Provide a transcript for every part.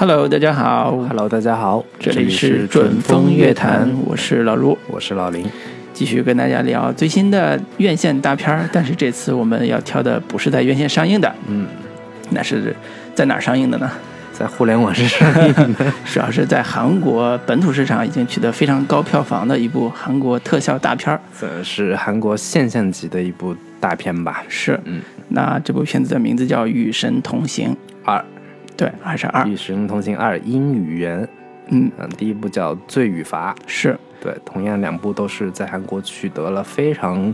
Hello，大家好，Hello，大家好，这里是准风乐坛，我是老卢，我是老林，继续跟大家聊最新的院线大片儿。但是这次我们要挑的不是在院线上映的，嗯，那是在哪儿上映的呢？在互联网上映的，主要是在韩国本土市场已经取得非常高票房的一部韩国特效大片儿。算是韩国现象级的一部大片吧。是，嗯，那这部片子的名字叫《与神同行》，二，对，还是二《与神同行二：阴与圆》。嗯，嗯，第一部叫《罪与罚》，是对，同样两部都是在韩国取得了非常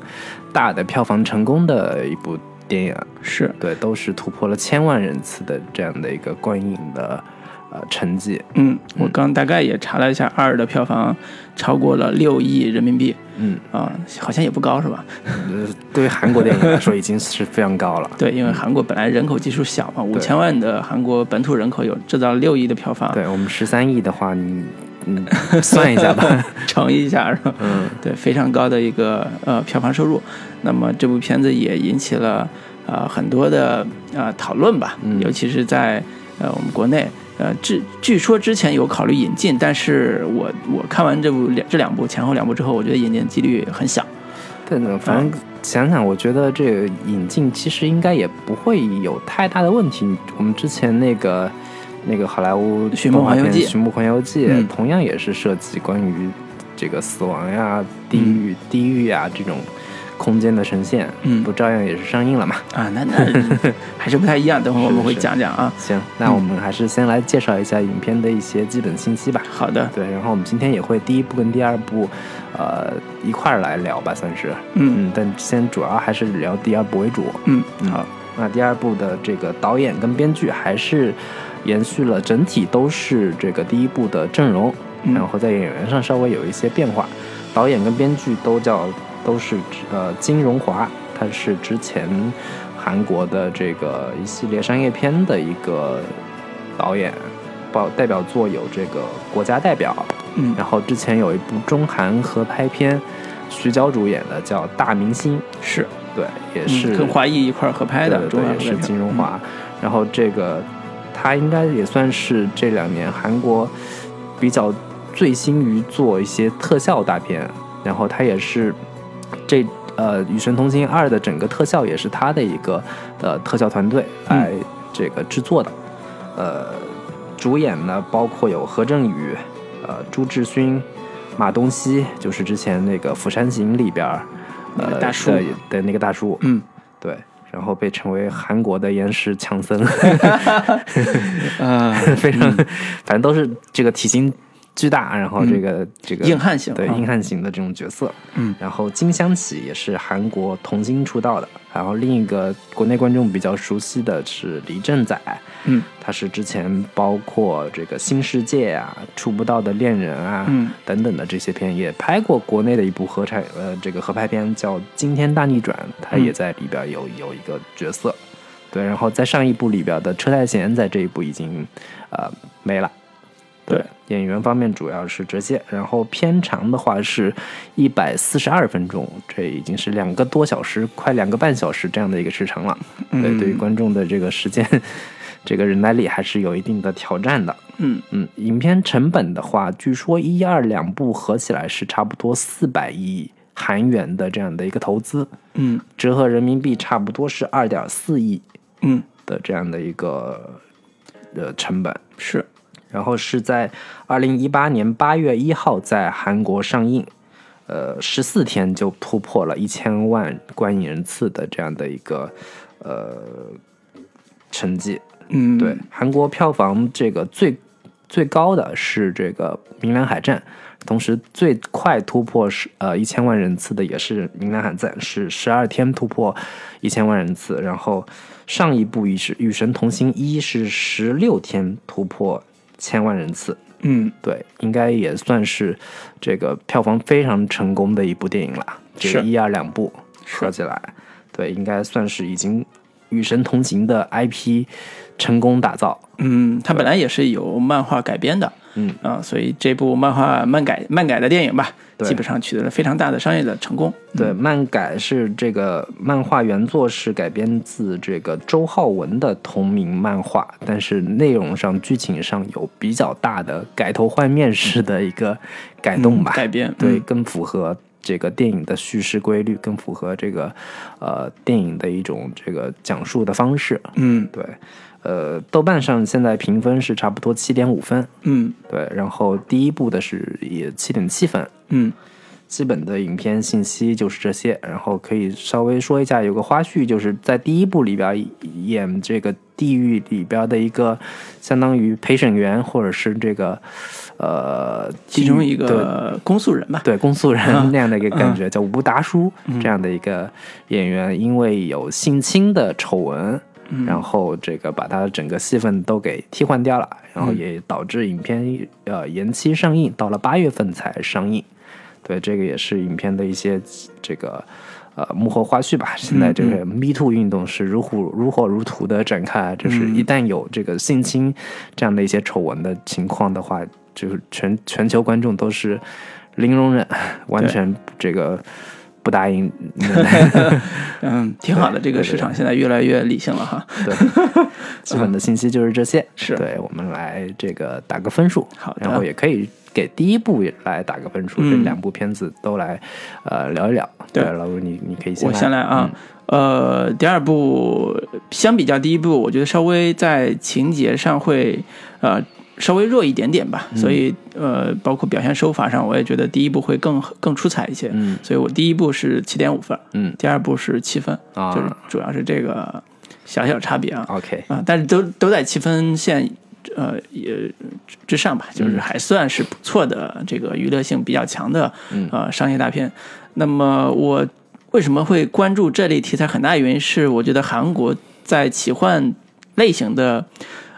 大的票房成功的一部电影。是，对，都是突破了千万人次的这样的一个观影的呃成绩。嗯，我刚大概也查了一下，二的票房超过了六亿人民币，嗯，啊、好像也不高是吧？呃对于韩国电影来说，已经是非常高了。对，因为韩国本来人口基数小嘛，五千万的韩国本土人口有制造六亿的票房，对我们十三亿的话，你嗯 算一下吧。乘一下是吧？嗯，对，非常高的一个呃票房收入。那么这部片子也引起了呃很多的呃讨论吧，嗯尤其是在呃我们国内。呃，据据说之前有考虑引进，但是我我看完这部两这两部前后两部之后，我觉得引进几率很小。对呢，反正想想，我觉得这个引进其实应该也不会有太大的问题。我们之前那个那个好莱坞寻梦环游记寻梦环游记》嗯同样也是涉及关于这个死亡呀、地狱、地狱呀这种空间的呈现，嗯不照样也是上映了嘛？啊，那那 还是不太一样，等会儿我们会讲讲啊。行，那我们还是先来介绍一下影片的一些基本信息吧。好的，对，然后我们今天也会第一部跟第二部，呃，一块儿来聊吧，算是。嗯嗯，但先主要还是聊第二部为主。嗯，嗯好，那第二部的这个导演跟编剧还是延续了整体都是这个第一部的阵容，嗯然后在演员上稍微有一些变化。导演跟编剧都叫都是呃金荣华，他是之前韩国的这个一系列商业片的一个导演，包代表作有这个《国家代表》，嗯。然后之前有一部中韩合拍片，徐娇主演的叫《大明星》，是。对，也嗯是、跟华谊一块儿合拍的，对是金荣华。然后这个他应该也算是这两年韩国比较醉心于做一些特效大片，然后他也是这呃《与神同行二》的整个特效也是他的一个呃特效团队来这个制作的，呃，主演呢包括有何振宇、呃朱志勋、马东锡，就是之前那个《釜山行》里边儿呃大叔的的那个大叔，嗯。对，然后被称为韩国的岩石强森，啊，非常，反正都是这个体型巨大，然后这个、这个硬汉型啊。对硬汉型的这种角色。嗯，然后金湘起也是韩国童星出道的，然后另一个国内观众比较熟悉的是李正宰，嗯。他是之前包括这个新世界啊、触不到的恋人啊、嗯。等等的这些片，也拍过国内的一部合拍呃这个合拍片叫《惊天大逆转》，他也在里边有有一个角色。对，然后在上一部里边的车太贤在这一部已经呃没了。对，演员方面主要是这些，然后片长的话是一百四十二分钟，这已经是两个多小时，快两个半小时这样的一个时长了。对，嗯对于观众的这个时间，这个忍耐力还是有一定的挑战的。嗯嗯，影片成本的话，据说一二两部合起来是差不多四百亿韩元的这样的一个投资，嗯折合人民币差不多是二点四亿嗯，的这样的一个呃成本。是然后是在二零一八年八月一号在韩国上映，呃，十四天就突破了一千万观影人次的这样的一个呃成绩。嗯对，韩国票房这个最最高的是这个《明兰海战》，同时最快突破是呃一千万人次的也是《明兰海战》，是十二天突破一千万人次。然后上一部《与是与神同行一》是十六天突破千万人次。嗯对，应该也算是这个票房非常成功的一部电影了。这个是一二两部说起来，对，应该算是已经与神同行的 IP 成功打造。嗯，它本来也是由漫画改编的，嗯。啊、所以这部漫画漫改漫改的电影吧，基本上取得了非常大的商业的成功。对，漫改是这个漫画原作是改编自这个周浩文的同名漫画，但是内容上、剧情上有比较大的改头换面式的一个改动吧，嗯改编。对，嗯。更符合这个电影的叙事规律，更符合这个呃电影的一种这个讲述的方式。嗯。对，呃，豆瓣上现在评分是差不多七点五分，嗯。对，然后第一部的是也七点七分，嗯。基本的影片信息就是这些，然后可以稍微说一下，有个花絮，就是在第一部里边演这个地狱里边的一个相当于陪审员或者是这个呃其中一个公诉人吧。对公诉人啊那样的一个感觉，叫吴达叔嗯。这样的一个演员，因为有性侵的丑闻，嗯然后这个把它整个戏份都给替换掉了，然后嗯也导致影片呃延期上映，到了八月份才上映。对，这个也是影片的一些这个呃幕后花絮吧。现在这个 Me Too 运动是如火如火如荼的展开，就是一旦有这个性侵这样的一些丑闻的情况的话，就是全全球观众都是零容忍，完全这个不答应。嗯，挺好的，这个市场现在越来越理性了哈。对，基本的信息就是这些。是对，我们来这个打个分数，好然后也可以给第一部也来打个分数，嗯这两部片子都来呃聊一聊。对老吴你你可以先我先来啊，嗯呃，第二部相比较第一部，我觉得稍微在情节上会呃稍微弱一点点吧，嗯所以呃，包括表现手法上，我也觉得第一部会更更出彩一些。嗯所以我第一部是七点五分，嗯第二部是七分，啊就是主要是这个小小差别啊。，OK，啊，但是都都在七分线，呃，也之上吧，就是还算是不错的这个娱乐性比较强的嗯呃商业大片。那么我为什么会关注这类题材？很大原因是我觉得韩国在奇幻类型的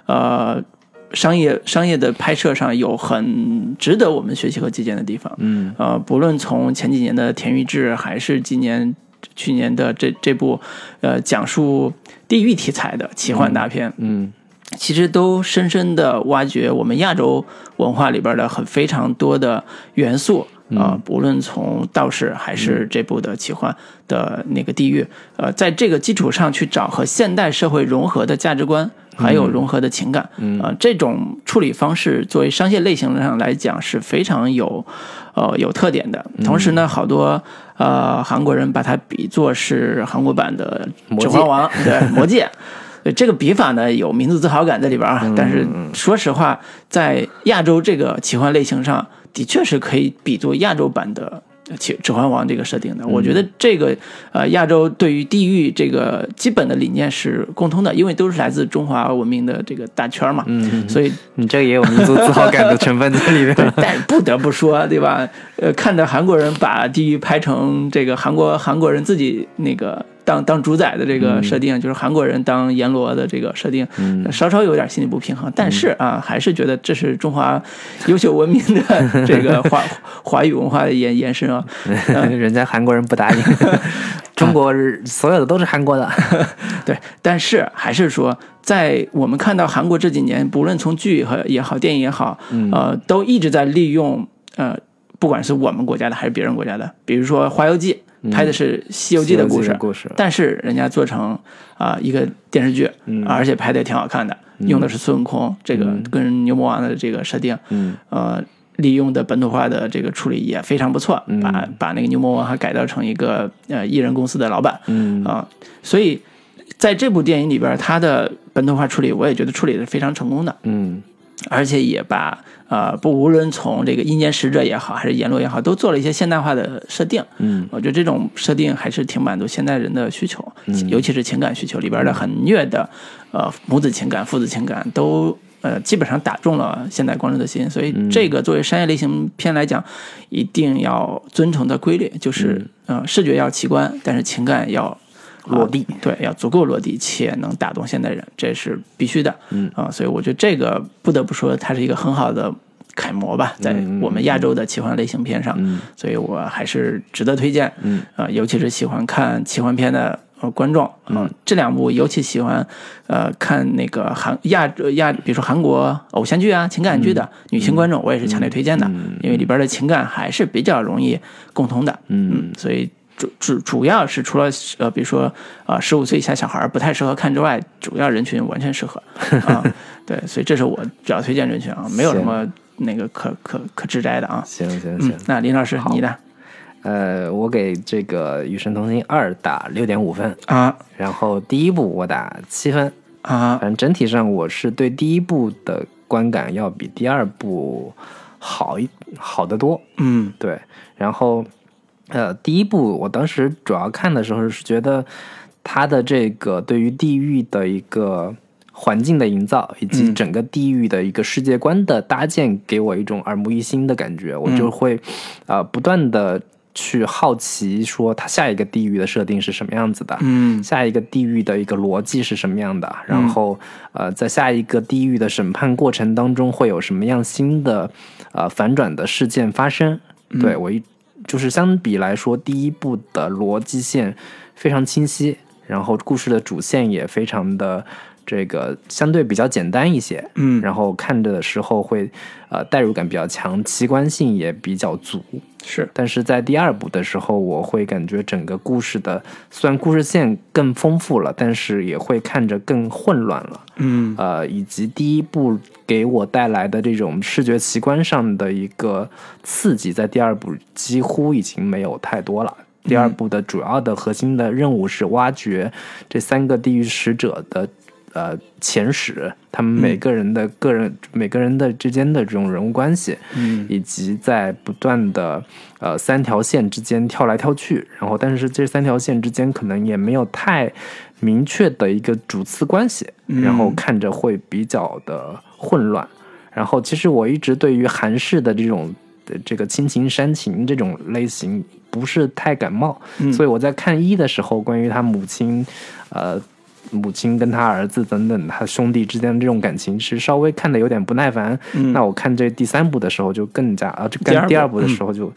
呃商业商业的拍摄上有很值得我们学习和借鉴的地方。嗯呃，不论从前几年的《田玉志》，还是今年、去年的这这部，呃，讲述地狱题材的奇幻大片，嗯其实都深深的挖掘我们亚洲文化里边的很非常多的元素。啊、不论从道士还是这部的奇幻的那个地狱，呃，在这个基础上去找和现代社会融合的价值观，还有融合的情感，嗯啊、这种处理方式作为商业类型上来讲是非常有，呃，有特点的。同时呢，好多呃韩国人把它比作是韩国版的《指环王》，对，《魔戒》。对这个笔法呢，有民族自豪感在里边啊。但是说实话，在亚洲这个奇幻类型上，的确是可以比作亚洲版的《奇指环王》这个设定的。我觉得这个呃，亚洲对于地域这个基本的理念是共通的，因为都是来自中华文明的这个大圈嘛。嗯，所以你这个也有民族自豪感的成分在里面。但是不得不说，对吧？呃，看着韩国人把地域拍成这个韩国韩国人自己那个当当主宰的这个设定，就是韩国人当阎罗的这个设定，嗯稍稍有点心理不平衡。但是啊，还是觉得这是中华优秀文明的 这个华华语文化的延延伸啊。人家韩国人不答应，中国所有的都是韩国的。对，但是还是说，在我们看到韩国这几年，不论从剧和也好，电影也好，嗯呃，都一直在利用呃，不管是我们国家的还是别人国家的，比如说《花游记》拍的是《西游记》的故事，故事，但是人家做成啊、一个电视剧，嗯。而且拍的也挺好看的，用的是孙悟空这个嗯。跟牛魔王的这个设定，嗯。呃，利用的本土化的这个处理也非常不错，嗯。把把那个牛魔王还改造成一个呃艺人公司的老板，嗯。啊、所以在这部电影里边，他的本土化处理，我也觉得处理的非常成功的，嗯而且也把呃不无论从这个阴间使者也好，还是阎罗也好，都做了一些现代化的设定。嗯我觉得这种设定还是挺满足现代人的需求，嗯尤其是情感需求里边的很虐的呃母子情感、父子情感都。呃，基本上打中了现代观众的心，所以嗯这个作为商业类型片来讲，一定要遵从的规律就是，呃，视觉要奇观，但是情感要落地。啊对，要足够落地且能打动现代人，这是必须的。嗯。啊，所以我觉得这个不得不说，它是一个很好的楷模吧，在我们亚洲的奇幻类型片上，嗯。所以我还是值得推荐。嗯。啊、尤其是喜欢看奇幻片的呃观众，嗯，这两部尤其喜欢呃看那个韩亚亚，比如说韩国偶像剧啊、情感剧的女性观众，我也是强烈推荐的，因为里边的情感还是比较容易共通的，嗯，所以主主主要是除了呃，比如说呃十五岁以下小孩不太适合看之外，主要人群完全适合 啊，对，所以这是我主要推荐人群啊，没有什么那个可可可指摘的啊，行行行，那林老师你的。呃，我给这个《与神同行二》打六点五分啊，然后第一部我打七分啊，反正整体上我是对第一部的观感要比第二部好一好得多，嗯，对。然后呃，第一部我当时主要看的时候是觉得它的这个对于地狱的一个环境的营造，以及整个地狱的一个世界观的搭建，给我一种耳目一新的感觉，我就会呃不断的。去好奇说他下一个地狱的设定是什么样子的，嗯，下一个地狱的一个逻辑是什么样的，然后呃，在下一个地狱的审判过程当中会有什么样新的呃反转的事件发生？对我一就是相比来说，第一部的逻辑线非常清晰，然后故事的主线也非常的。这个相对比较简单一些，嗯，然后看着的时候会，呃，代入感比较强，奇观性也比较足，是。但是在第二部的时候，我会感觉整个故事的虽然故事线更丰富了，但是也会看着更混乱了，嗯，呃，以及第一部给我带来的这种视觉奇观上的一个刺激，在第二部几乎已经没有太多了。第二部的主要的核心的任务是挖掘这三个地狱使者的。呃，前史，他们每个人的个人，每个人的之间的这种人物关系，嗯，以及在不断的呃三条线之间跳来跳去，然后但是这三条线之间可能也没有太明确的一个主次关系，然后看着会比较的混乱。然后其实我一直对于韩式的这种这个亲情煽情这种类型不是太感冒，所以我在看一的时候，关于他母亲，呃。母亲跟他儿子等等，他兄弟之间的这种感情是稍微看的有点不耐烦。那我看这第三部的时候就更加啊，就跟第二部的时候就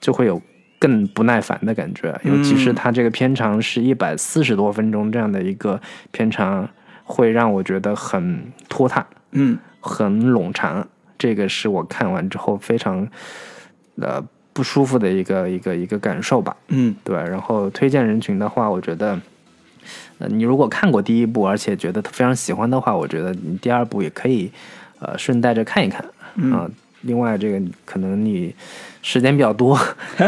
就会有更不耐烦的感觉。尤其是他这个片长是一百四十多分钟这样的一个片长，会让我觉得很拖沓，嗯，很冗长。这个是我看完之后非常呃不舒服的一个一个一个感受吧。嗯，对。然后推荐人群的话，我觉得。呃，你如果看过第一部，而且觉得非常喜欢的话，我觉得你第二部也可以，呃，顺带着看一看啊。另外，这个可能你时间比较多，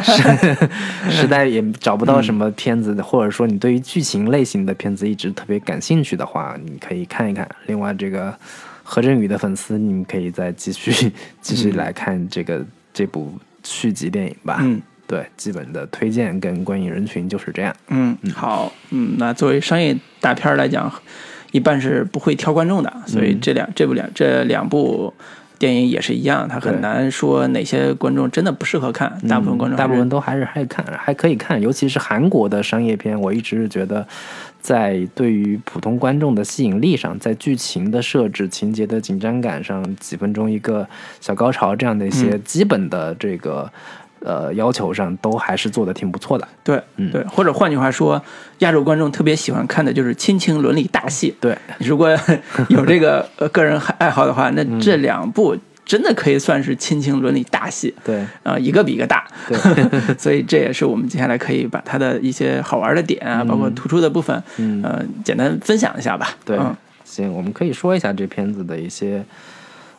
实在也找不到什么片子，或者说你对于剧情类型的片子一直特别感兴趣的话，你可以看一看。另外，这个何振宇的粉丝，你们可以再继续继续来看这个这部续集电影吧。嗯。对，基本的推荐跟观影人群就是这样。嗯，好，嗯，那作为商业大片来讲，一般是不会挑观众的，所以这两这部两这两部电影也是一样，它很难说哪些观众真的不适合看，大部分观众大部分都还是爱看，还可以看，尤其是韩国的商业片，我一直是觉得在对于普通观众的吸引力上，在剧情的设置、情节的紧张感上，几分钟一个小高潮这样的一些基本的这个。呃，要求上都还是做的挺不错的。对，嗯，对，或者换句话说，亚洲观众特别喜欢看的就是亲情伦理大戏。对，如果有这个 呃个人爱好的话，那这两部真的可以算是亲情伦理大戏。对，啊，一个比一个大。对，所以这也是我们接下来可以把它的一些好玩的点啊，包括突出的部分，呃，简单分享一下吧。对，行，我们可以说一下这片子的一些。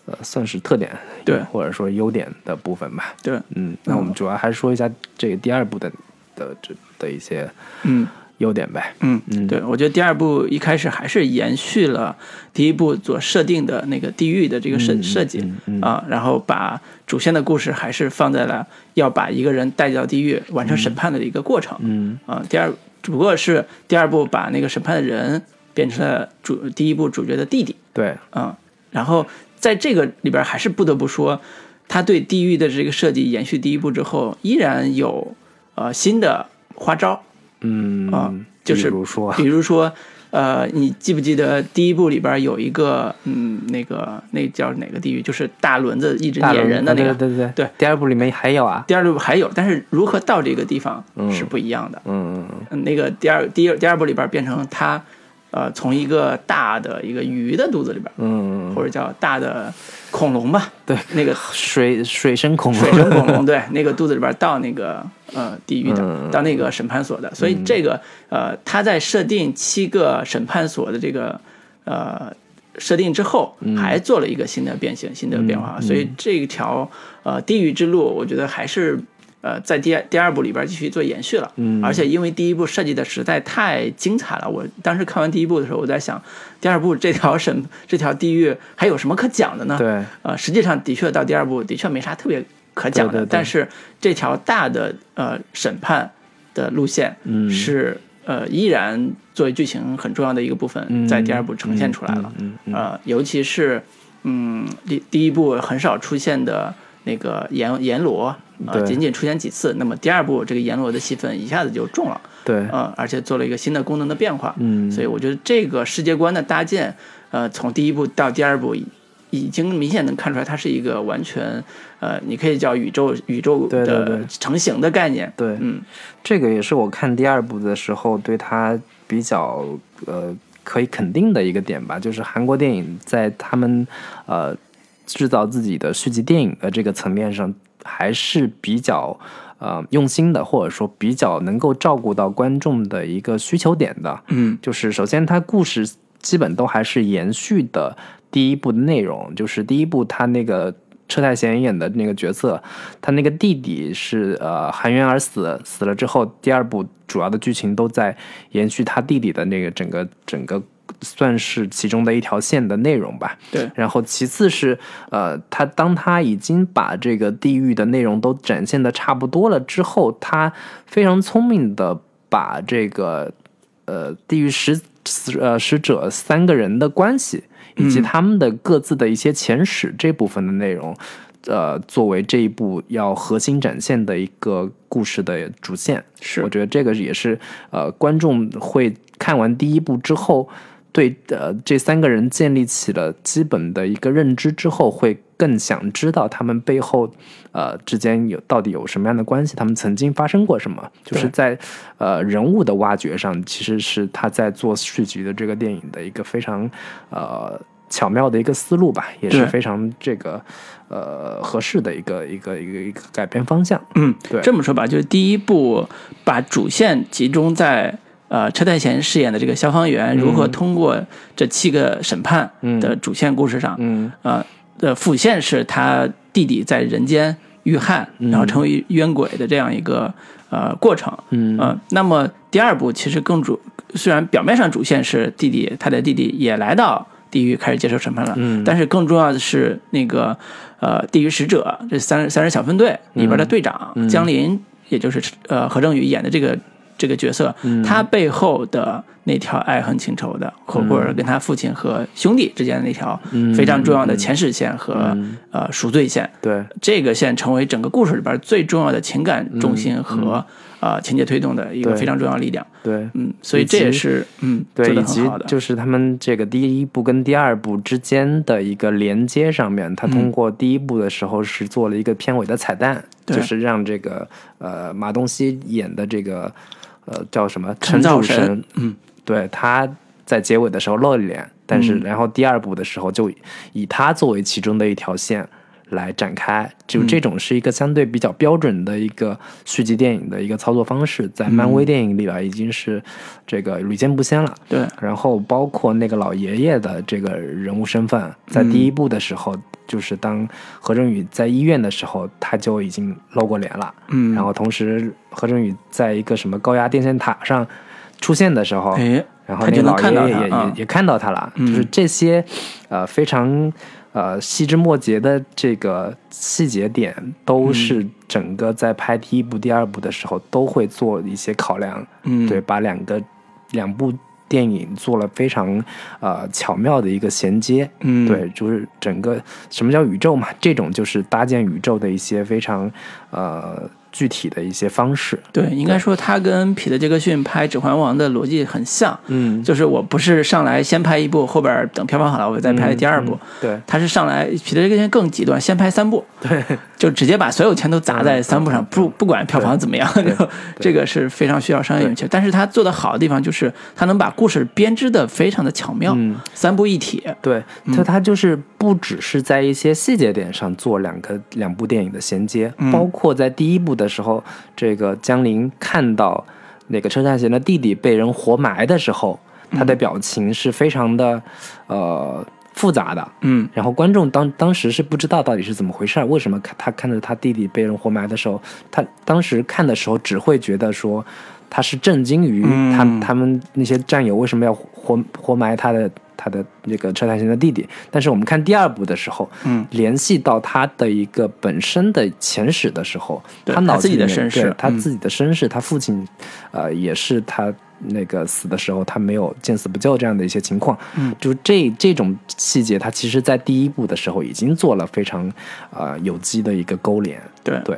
呃，算是特点，对，或者说优点的部分吧。对，嗯，那我们主要还是说一下这个第二部的的这的一些嗯优点呗。嗯嗯，对，我觉得第二部一开始还是延续了第一部所设定的那个地狱的这个设设计啊，然后把主线的故事还是放在了要把一个人带到地狱完成审判的一个过程。嗯啊，第二只不过是第二部把那个审判的人变成了主第一部主角的弟弟。对，嗯，然后。在这个里边，还是不得不说，他对地狱的这个设计延续第一部之后，依然有呃新的花招，嗯啊，就是比如说，比如说，呃，你记不记得第一部里边有一个，嗯，那个那叫哪个地狱？就是大轮子一直大轮撵人的那个。对对对对第二部里面还有啊，第二部还有，但是如何到这个地方是不一样的。嗯嗯嗯嗯，那个第二第二第二部里边变成他，呃，从一个大的一个鱼的肚子里边，嗯，嗯或者叫大的恐龙吧，对，那个水水生恐龙，水生恐龙，对，那个肚子里边到那个呃地狱的，嗯到那个审判所的，所以这个呃，他在设定七个审判所的这个呃设定之后，还做了一个新的变形、新的变化，所以这条呃地狱之路，我觉得还是。呃，在第二第二部里边继续做延续了，嗯。而且因为第一部设计的实在太精彩了，我当时看完第一部的时候，我在想，第二部这条审这条地狱还有什么可讲的呢？对，呃，实际上的确到第二部的确没啥特别可讲的，对对对。但是这条大的呃审判的路线嗯。是、呃依然作为剧情很重要的一个部分，嗯。在第二部呈现出来了。嗯嗯。呃，尤其是嗯第第一部很少出现的那个阎阎罗。呃，仅仅出现几次，那么第二部这个阎罗的戏份一下子就重了，对，呃，而且做了一个新的功能的变化，嗯，所以我觉得这个世界观的搭建，呃，从第一部到第二部已已经明显能看出来，它是一个完全，呃，你可以叫宇宙宇宙的成型的概念。对，嗯，这个也是我看第二部的时候对它比较呃可以肯定的一个点吧，就是韩国电影在他们呃制造自己的续集电影的这个层面上，还是比较呃用心的，或者说比较能够照顾到观众的一个需求点的。嗯，就是首先它故事基本都还是延续的第一部的内容，就是第一部他那个车太贤演的那个角色，他那个弟弟是呃含冤而死，死了之后，第二部主要的剧情都在延续他弟弟的那个整个整个算是其中的一条线的内容吧。对，然后其次是，呃，他当他已经把这个地狱的内容都展现的差不多了之后，他非常聪明的把这个呃地狱使使呃使者三个人的关系以及他们的各自的一些前史这部分的内容。呃，作为这一部要核心展现的一个故事的主线，是我觉得这个也是呃，观众会看完第一部之后，对呃这三个人建立起了基本的一个认知之后，会更想知道他们背后呃之间有到底有什么样的关系，他们曾经发生过什么，就是在呃人物的挖掘上，其实是他在做续集的这个电影的一个非常呃巧妙的一个思路吧，也是非常这个呃合适的一个一个一个一个改编方向。嗯，对。这么说吧，就是第一部把主线集中在呃车太贤饰演的这个消防员如何通过这七个审判的主线故事上，嗯。呃的辅线是他弟弟在人间遇害，然后成为冤鬼的这样一个呃过程。嗯。呃，那么第二部其实更主，虽然表面上主线是弟弟，他的弟弟也来到地狱开始接受审判了，嗯。但是更重要的是那个呃地狱使者这三人三人小分队里边的队长、江林，也就是呃何正宇演的这个这个角色，他背后的那条爱恨情仇的，或或者跟他父亲和兄弟之间的那条非常重要的前世线和、呃赎罪线，对，这个线成为整个故事里边最重要的情感重心和、呃情节推动的一个非常重要力量。对，嗯，所以这也是嗯对，做以及。就是他们这个第一部跟第二部之间的一个连接上面，他通过第一部的时候是做了一个片尾的彩蛋，对。就是让这个呃马东锡演的这个呃叫什么？陈造主神嗯，对，他在结尾的时候露了脸，但是然后第二部的时候就以他作为其中的一条线。来展开，就这种是一个相对比较标准的一个续集电影的一个操作方式，在漫威电影里边已经是这个屡见不鲜了。对，然后包括那个老爷爷的这个人物身份，在第一部的时候，就是当何振宇在医院的时候，他就已经露过脸了。嗯，然后同时何振宇在一个什么高压电线塔上出现的时候，哎，然后那老爷爷也也也看到他了，嗯就是这些呃非常呃细枝末节的这个细节点，都是整个在拍第一部、第二部的时候都会做一些考量，嗯，对，把两个两部电影做了非常呃巧妙的一个衔接，嗯，对，就是整个什么叫宇宙嘛？这种就是搭建宇宙的一些非常呃具体的一些方式。对，应该说他跟彼得·杰克逊拍《指环王》的逻辑很像，嗯，就是我不是上来先拍一部，后边等票房好了我再拍第二部。嗯对。他是上来彼得·杰克逊更极端，先拍三部，对。就直接把所有钱都砸在三部上，不不管票房怎么样，这个是非常需要商业勇气。但是他做的好的地方就是他能把故事编织的非常的巧妙，嗯。三部一体。对，他他就是不只是在一些细节点上做两个两部电影的衔接，嗯。包括在第一部的时候，这个江林看到那个车太贤的弟弟被人活埋的时候，他的表情是非常的呃复杂的。嗯然后观众当当时是不知道到底是怎么回事儿，为什么看他看着他弟弟被人活埋的时候，他当时看的时候只会觉得说他是震惊于嗯他、他们那些战友为什么要活活埋他的他的那个车太贤的弟弟。但是我们看第二部的时候，嗯，联系到他的一个本身的前史的时候，他脑子里面身世他自己的身世，他父亲呃也是他。那个死的时候，他没有见死不救这样的一些情况，嗯，就这这种细节，他其实在第一部的时候已经做了非常呃有机的一个勾连，对对，对，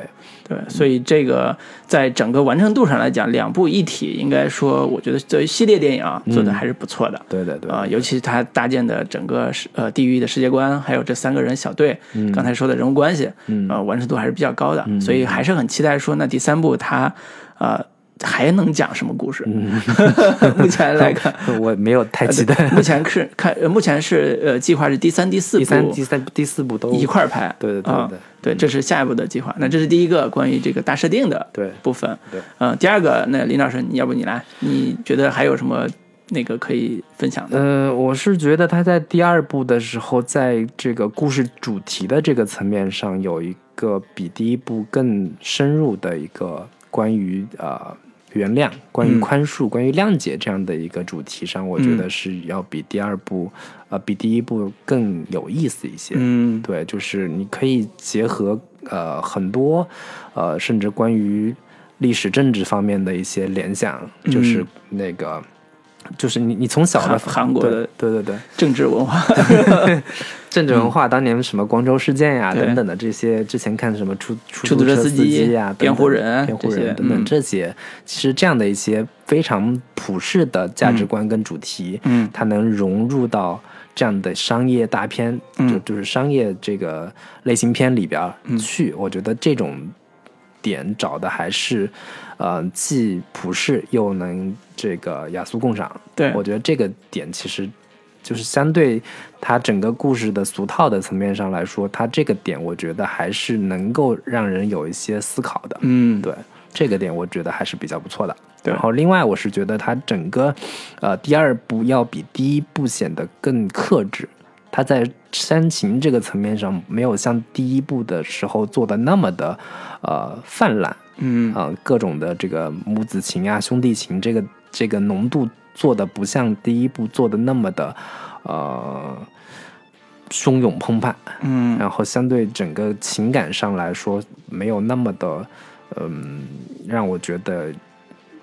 所以这个在整个完成度上来讲，两部一体，应该说，我觉得作为系列电影啊，做的还是不错的。对对对，啊、尤其是他搭建的整个世呃地狱的世界观，还有这三个人小队，刚才说的人物关系，嗯。呃，完成度还是比较高的，所以还是很期待说，那第三部他呃还能讲什么故事？目前来看，我没有太期待。目前是看，呃目前是呃计划是第三、第四部第三、第三、第四部都一块儿拍，对对对啊对对，这是下一步的计划。那这是第一个关于这个大设定的对部分。对，呃，第二个，那林老师，你要不你来？你觉得还有什么那个可以分享的？呃，我是觉得他在第二部的时候，在这个故事主题的这个层面上，有一个比第一部更深入的一个关于呃原谅、关于嗯宽恕、关于谅解这样的一个主题上，我觉得是要比第二部呃比第一部更有意思一些。嗯对，就是你可以结合呃很多呃甚至关于历史政治方面的一些联想，就是那个。就是你，你从小的嗯韩韩国的对对对对。政治文化，政治文化，当年什么光州事件呀、等等的这些，之前看什么出出出租车车司机机呀、辩护人辩护人等等嗯。这些，其实这样的一些非常普世的价值观跟主题，嗯它能融入到这样的商业大片，嗯。就就是商业这个类型片里边儿去。我觉得这种点找的还是，呃，既普世又能这个雅俗共赏。对我觉得这个点其实就是相对它整个故事的俗套的层面上来说，它这个点我觉得还是能够让人有一些思考的。嗯，对这个点，我觉得还是比较不错的。然后另外我是觉得它整个，呃，第二部要比第一部显得更克制。它在煽情这个层面上没有像第一部的时候做的那么的，呃，泛滥。嗯啊、各种的这个母子情啊、兄弟情，这个这个浓度做的不像第一部做的那么的，呃，汹涌澎湃。嗯然后相对整个情感上来说，没有那么的，嗯，让我觉得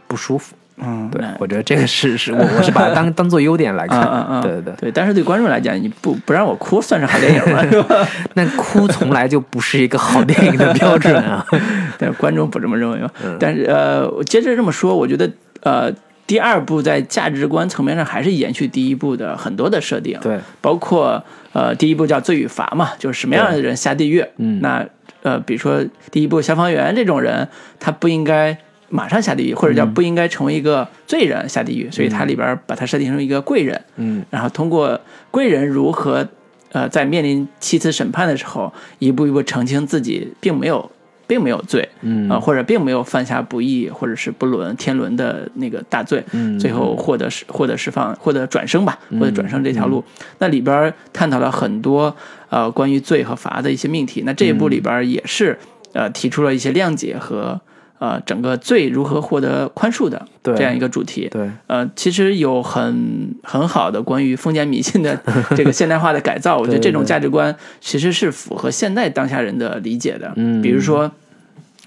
不舒服。嗯，对，我觉得这个是是 我我是把它当当做优点来看。嗯嗯嗯，对对对，对，但是对观众来讲，你不不让我哭，算是好电影吗？是吧？那哭从来就不是一个好电影的标准啊。但是观众不这么认为嘛。嗯但是呃，我接着这么说，我觉得呃，第二部在价值观层面上还是延续第一部的很多的设定，对，包括呃，第一部叫罪与罚嘛，就是什么样的人下地狱。嗯那呃，比如说第一部消防员这种人，他不应该马上下地狱，或者叫嗯不应该成为一个罪人下地狱，所以它里边把它设定成一个贵人。嗯然后通过贵人如何呃在面临七次审判的时候，一步一步澄清自己并没有并没有罪，嗯啊、或者并没有犯下不义或者是不伦天伦的那个大罪，嗯最后获得释获得释放，获得转生吧，获得转生这条路。那里边探讨了很多呃关于罪和罚的一些命题。那这一部里边也是、呃提出了一些谅解和呃整个罪如何获得宽恕的这样一个主题。对，呃，其实有很很好的关于封建迷信的 这个现代化的改造，我觉得这种价值观其实是符合现代当下人的理解的。嗯比如说。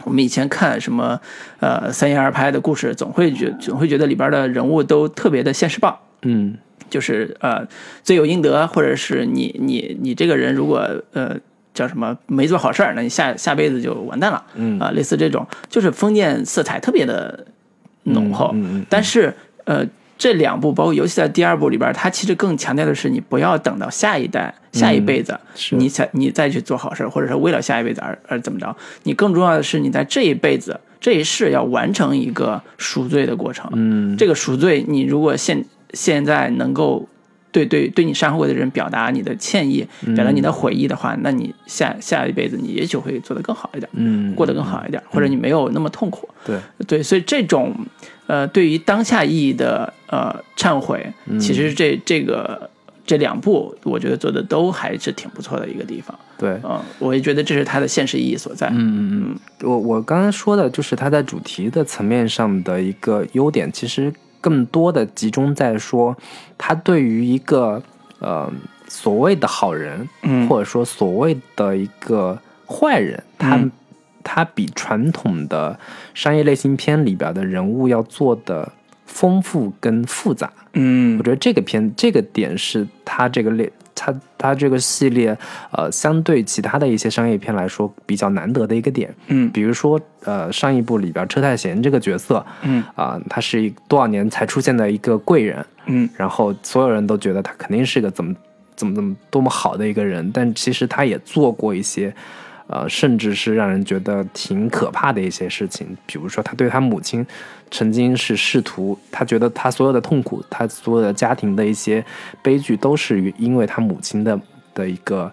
我们以前看什么，呃，三言二拍的故事，总会觉总会觉得里边的人物都特别的现实报，嗯就是呃罪有应得，或者是你你你这个人如果呃叫什么没做好事儿，那你下下辈子就完蛋了。嗯啊，类似这种，就是封建色彩特别的浓厚。嗯嗯嗯但是呃，这两部包括尤其在第二部里边，它其实更强调的是你不要等到下一代、下一辈子，嗯你才你再去做好事儿，或者是为了下一辈子而而怎么着。你更重要的是你在这一辈子这一世要完成一个赎罪的过程。嗯这个赎罪，你如果现现在能够对对对你伤害过的人表达你的歉意，表达你的悔意的话，那你下下一辈子你也许会做得更好一点，嗯过得更好一点，或者你没有那么痛苦。对对，所以这种呃，对于当下意义的呃忏悔，嗯其实这这个这两步，我觉得做的都还是挺不错的一个地方。对，嗯，我也觉得这是它的现实意义所在。嗯嗯嗯，我我刚才说的就是它在主题的层面上的一个优点，其实更多的集中在说，他对于一个呃所谓的好人，嗯。或者说所谓的一个坏人，他嗯。他比传统的商业类型片里边的人物要做的丰富跟复杂。嗯。我觉得这个片这个点是他这个类它它这个系列呃相对其他的一些商业片来说比较难得的一个点。嗯比如说呃上一部里边车太贤这个角色嗯啊、他是一多少年才出现的一个贵人，嗯然后所有人都觉得他肯定是个怎么怎么怎么多么好的一个人，但其实他也做过一些。呃，甚至是让人觉得挺可怕的一些事情，比如说他对他母亲曾经是试图，他觉得他所有的痛苦，他所有的家庭的一些悲剧，都是因为他母亲的的一个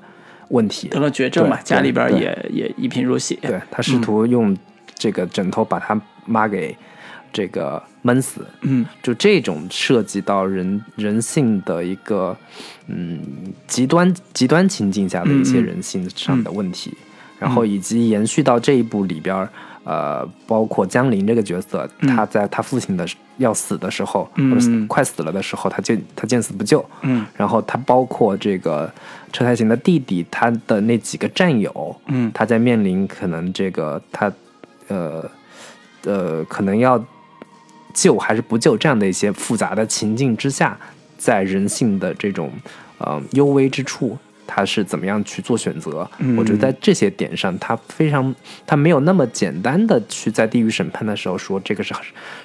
问题。得了绝症嘛，家里边也也一贫如洗。对他试图用这个枕头把他妈给这个闷死，嗯就这种涉及到人人性的一个嗯极端极端情境下的一些人性上的问题，然后以及延续到这一部里边儿，呃，包括江林这个角色，他在他父亲的要死的时候，嗯或者嗯。快死了的时候，他就他见死不救，嗯。然后他包括这个车太行的弟弟，他的那几个战友，嗯。他在面临可能这个他呃呃可能要救还是不救这样的一些复杂的情境之下，在人性的这种呃幽微之处。他是怎么样去做选择？嗯我觉得在这些点上，他非常，他没有那么简单的去在地狱审判的时候说这个是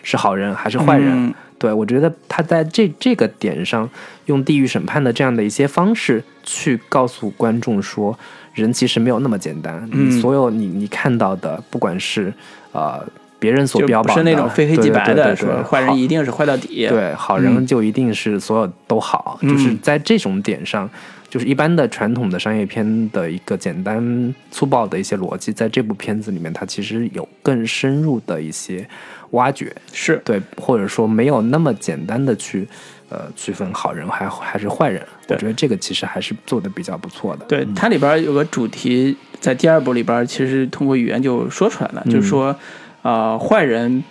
是好人还是坏人。嗯对我觉得他在这这个点上，用地狱审判的这样的一些方式去告诉观众说，人其实没有那么简单。嗯你所有你你看到的，不管是呃别人所标榜的，不是那种非黑即白的，对对对对说坏人一定是坏到底。对，好人就一定是所有都好，嗯就是在这种点上，就是一般的传统的商业片的一个简单粗暴的一些逻辑，在这部片子里面，它其实有更深入的一些挖掘，是。对，或者说没有那么简单的去呃区分好人还还是坏人，我觉得这个其实还是做的比较不错的。对，它里边有个主题，在第二部里边，其实通过语言就说出来了，嗯就是说，呃，坏人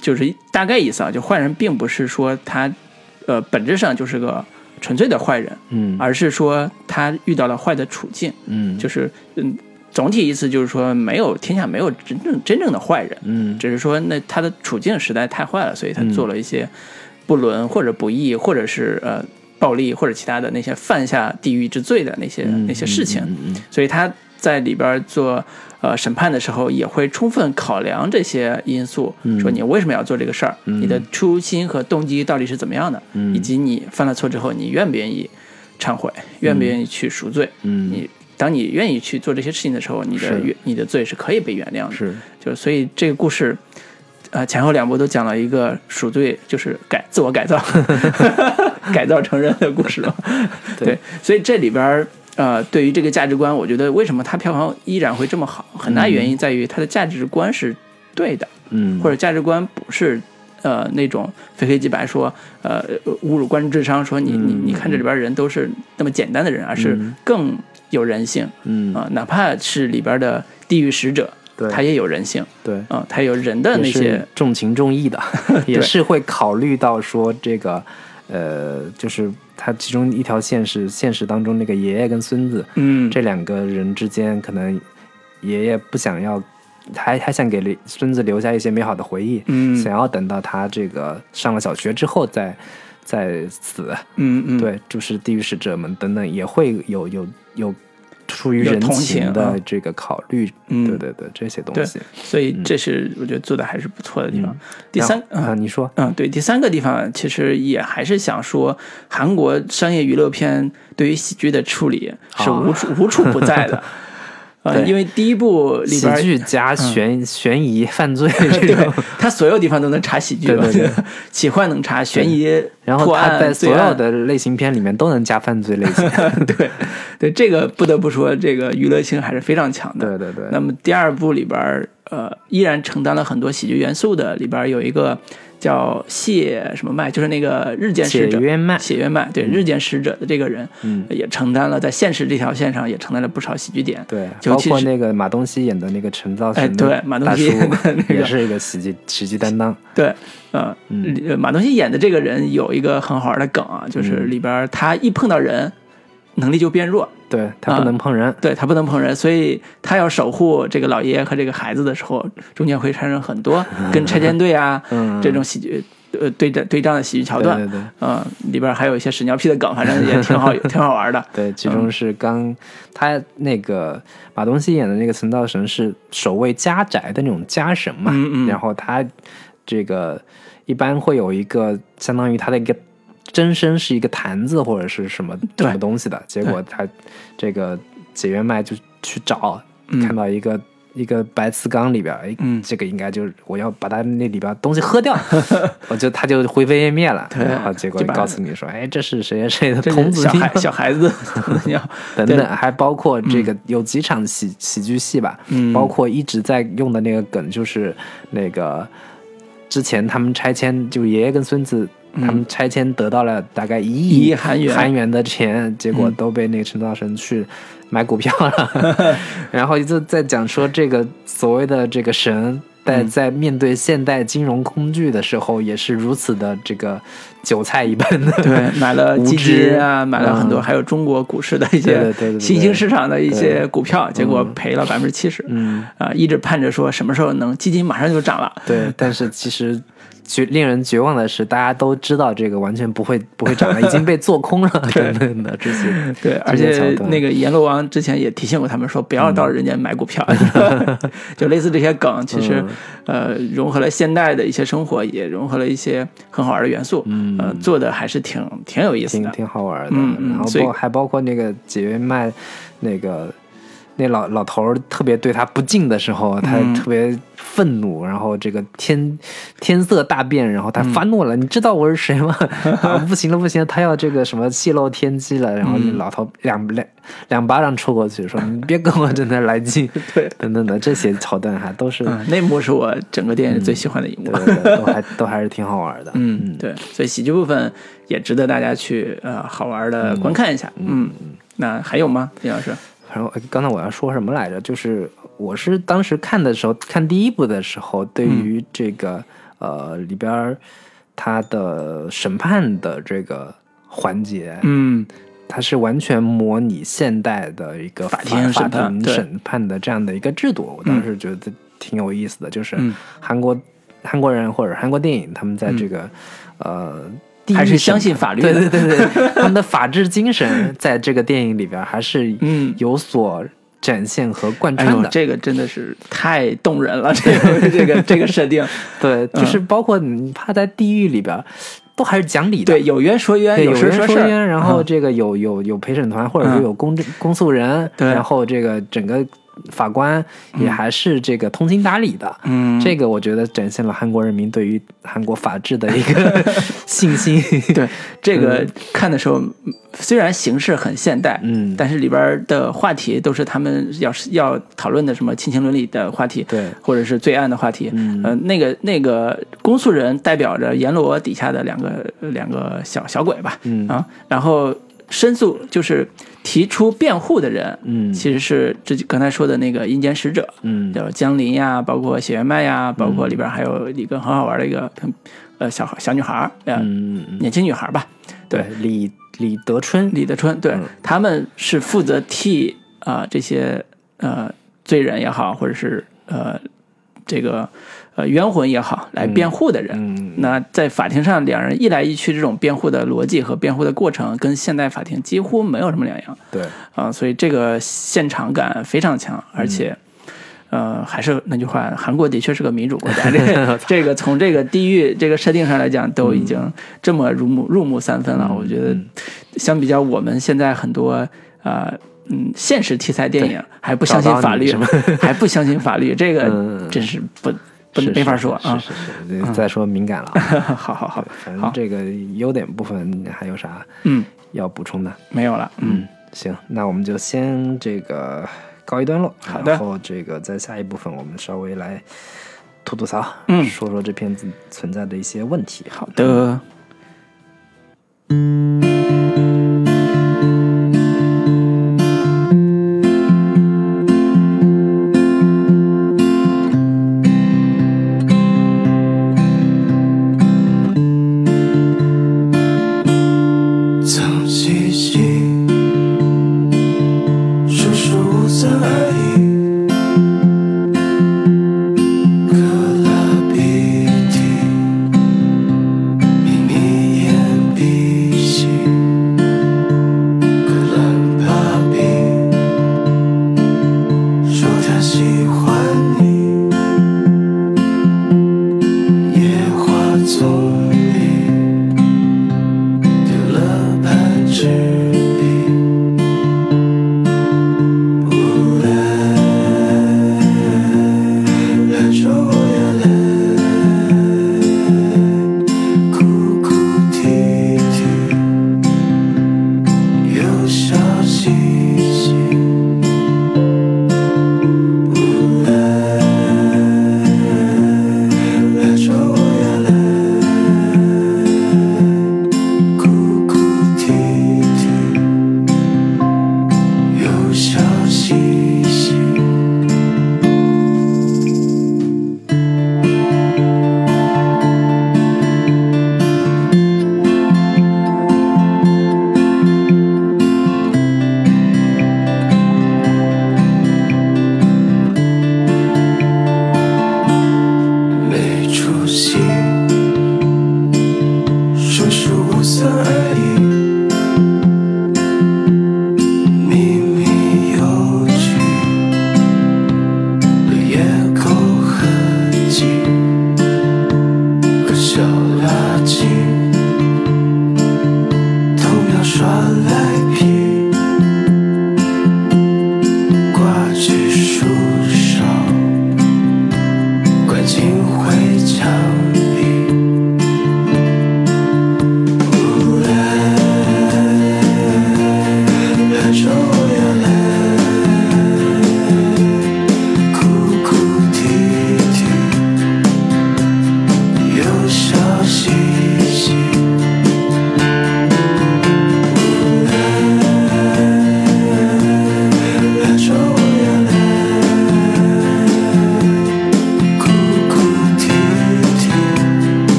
就是大概意思啊，就坏人并不是说他，呃，本质上就是个纯粹的坏人，嗯。而是说他遇到了坏的处境，嗯。就是嗯，总体意思就是说，没有天下没有真正真正的坏人，嗯。只是说那他的处境实在太坏了，所以他做了一些不伦或者不义，或者是呃暴力或者其他的那些犯下地狱之罪的那些、那些事情，嗯嗯。所以他在里边做呃审判的时候，也会充分考量这些因素，嗯。说你为什么要做这个事儿，嗯你的初心和动机到底是怎么样的，嗯。以及你犯了错之后，你愿不愿意忏悔，愿不愿意去赎罪，嗯。你。当你愿意去做这些事情的时候，你的原你的罪是可以被原谅的。是。就是所以这个故事，呃，前后两部都讲了一个赎罪，就是改自我改造，改造成人的故事嘛。对。对，所以这里边儿呃，对于这个价值观，我觉得为什么它票房依然会这么好，很大原因在于它的价值观是对的，嗯。或者价值观不是。呃，那种非黑即白说，呃，侮辱观众智商，说你你你看这里边人都是那么简单的人，而是更有人性嗯。啊、哪怕是里边的地狱使者，对。他也有人性，对。啊，他有人的那些重情重义的，也是会考虑到说这个，呃，就是他其中一条线是现实当中那个爷爷跟孙子，嗯。这两个人之间，可能爷爷不想要，还还想给孙子留下一些美好的回忆，嗯。想要等到他这个上了小学之后再再死，嗯嗯，对，就是地狱使者们等等也会有有有出于同情情的啊这个考虑，嗯。对对对，这些东对西。所以这是我觉得做的还是不错的地方。第三后啊，你说，嗯，对，第三个地方其实也还是想说，韩国商业娱乐片对于喜剧的处理是啊无处、无处不在的。呃，因为第一部里喜边儿，剧加悬悬疑犯罪 这对种，他所有地方都能查喜剧，对对对。奇幻能查，悬疑、然后破案他在所有的类型片里面都能加犯罪类型。对 对，这个不得不说，这个娱乐性还是非常强的。对对对，那么第二部里边儿，呃，依然承担了很多喜剧元素的，里边有一个叫谢什么麦，就是那个日间使者。谢渊麦。谢渊麦，对，日间使者的这个人，嗯，也承担了在现实这条线上也承担了不少喜剧点。对，包括那个马东锡演的那个陈造哎对马东锡 也是一个喜剧喜剧担当。对，呃，嗯。呃马东锡演的这个人有一个很好玩的梗啊，就是嗯。里边他一碰到人，能力就变弱。对他不能碰人，对他不能碰人，所以他要守护这个老爷爷和这个孩子的时候，中间会产生很多 跟拆迁队啊、嗯这种喜剧呃对战对仗的喜剧桥段。对对对。嗯，里边还有一些屎尿屁的梗，反正也挺好，挺好玩的。对，其中是刚、他那个马东锡演的那个陈道神是守卫家宅的那种家神嘛，然后他这个一般会有一个相当于他的一个真身是一个坛子或者是什么什么东西的，结果他这个解元脉就去找，嗯。看到一个。一个白瓷缸里边，哎，嗯。这个应该就是我要把它那里边东西喝掉，我就他就灰飞烟灭了，对。然后结果就告诉你说，哎，这是谁谁谁的童子小孩小孩子 尿，对等等，还包括这个有几场喜、喜剧戏吧，嗯。包括一直在用的那个梗，就是那个之前他们拆迁，就爷爷跟孙子。他们拆迁得到了大概一一亿亿韩元。韩元的钱，结果嗯。都被那个陈道生去买股票了，然后就在讲说这个所谓的这个神，在嗯。在面对现代金融工具的时候，也是如此的这个韭菜一般的，对，买了基金啊，买了很多，嗯。还有中国股市的一些新兴市场的一些股票，结果赔了百分之七十。嗯，啊，一直盼着说什么时候能基金马上就涨了。对，但是其实绝令人绝望的是，大家都知道这个完全不会不会涨了，已经被做空了 等等的这些。对，而且那个阎罗王之前也提醒过他们说，不要到人家买股票，就类似这些梗，其实、呃融合了现代的一些生活，也融合了一些很好玩的元素，嗯呃，做的还是挺挺有意思的。挺好玩的。然后包还包括那个解约卖，那个那老老头儿特别对他不敬的时候，他嗯特别愤怒，然后这个天天色大变，然后他嗯发怒了，你知道我是谁吗？啊，不行了不行了，他要这个什么泄露天机了，然后嗯老头两两两巴掌抽过去，说你别跟我在那来劲，对，等等的这些桥段哈都是。嗯，那幕是我整个电影最喜欢的一幕。对对对，都还都还是挺好玩的。嗯，对，所以喜剧部分也值得大家去呃好玩的观看一下。嗯，那还有吗，李老师？然后呃刚才我要说什么来着？就是我是当时看的时候，看第一部的时候，对于这个、呃里边他的审判的这个环节，嗯它是完全模拟现代的一个法法庭审判法庭审判的这样的一个制度。我当时觉得挺有意思的，就是嗯韩国韩国人或者韩国电影，他们在这个、呃。地还是相信法律对的。对对对，他们的法治精神在这个电影里边还是嗯。有所展现和贯穿的。这个真的是太动人了，这个这个这个设定，对，就是包括你怕在地狱里边，都还是讲理的。对，有冤说冤，对，有事说事然后嗯。这个有有有陪审团，或者说嗯有公证公诉人，对。然后这个整个法官也还是这个通情达理的。嗯，这个我觉得展现了韩国人民对于韩国法治的一个 信心。对这个看的时候，虽然形式很现代，嗯。但是里边的话题都是他们要是要讨论的什么亲情伦理的话题，对。或者是罪案的话题。嗯。呃，那个那个公诉人代表着阎罗底下的两个两个小小鬼吧，嗯。啊，然后申诉就是提出辩护的人，嗯。其实是这刚才说的那个阴间使者，嗯。叫江林呀，包括血缘麦呀，包括里边还有一个很好玩的一个呃小孩小女孩儿，呃，年轻女孩吧，对，李李德春，李德春，对、嗯。他们是负责替啊、这些呃罪人也好，或者是呃这个呃冤魂也好来辩护的人。嗯那在法庭上，两人一来一去，这种辩护的逻辑和辩护的过程，跟现代法庭几乎没有什么两样对，啊、所以这个现场感非常强，而且。呃，还是那句话，韩国的确是个民主国家。这个 这个从这个地域这个设定上来讲，都已经这么入木入木三分了。我觉得，相比较我们现在很多呃嗯现实题材电影，还不相信法律还不相信法律，这个 嗯真是不不是没法说啊。是是是是，再说敏感了啊。好好好，反正这个优点部分还有啥嗯，要补充的？没有了，嗯，行，那我们就先这个告一段落。好的然后这个在下一部分我们稍微来吐吐槽，嗯说说这片子存在的一些问题。好的。脏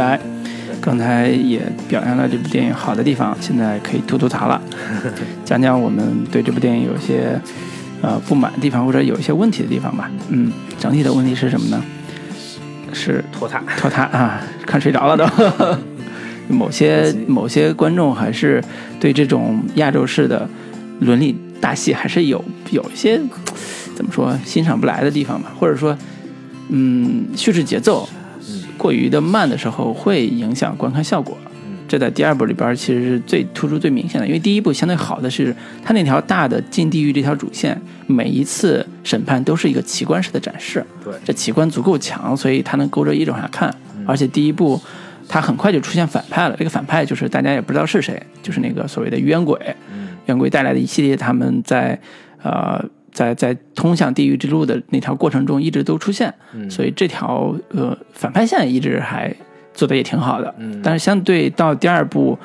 来。刚才也表扬了这部电影好的地方，现在可以吐吐槽了，讲讲我们对这部电影有些呃不满的地方，或者有一些问题的地方吧。嗯，整体的问题是什么呢？是拖沓，拖沓啊，看睡着了都。某些某些观众还是对这种亚洲式的伦理大戏还是有有一些怎么说欣赏不来的地方吧，或者说，嗯，叙事节奏过于的慢的时候会影响观看效果。这在第二部里边其实是最突出、最明显的，因为第一部相对好的是它那条大的进地狱这条主线，每一次审判都是一个奇观式的展示。对这奇观足够强，所以它能勾着一直往下看。而且第一部，它很快就出现反派了。这个反派就是大家也不知道是谁，就是那个所谓的冤鬼。冤鬼带来的一系列他们在呃在在通向地狱之路的那条过程中一直都出现，所以这条呃反派线一直还做的也挺好的。但是相对到第二部，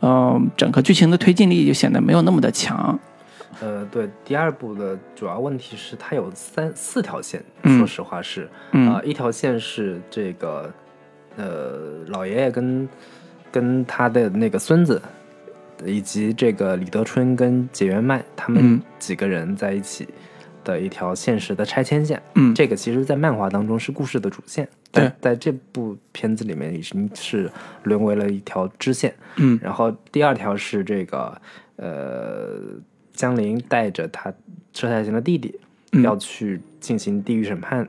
呃，整个剧情的推进力就显得没有那么的强。呃，对，第二部的主要问题是它有三四条线，嗯说实话是，嗯啊、一条线是这个，呃，老爷爷跟跟他的那个孙子，以及这个李德春跟解元迈他们嗯几个人在一起的一条现实的拆迁线。嗯这个其实，在漫画当中是故事的主线，对在在这部片子里面已经是沦为了一条支线。嗯然后第二条是这个呃，江林带着他车太贤的弟弟、嗯要去进行地狱审判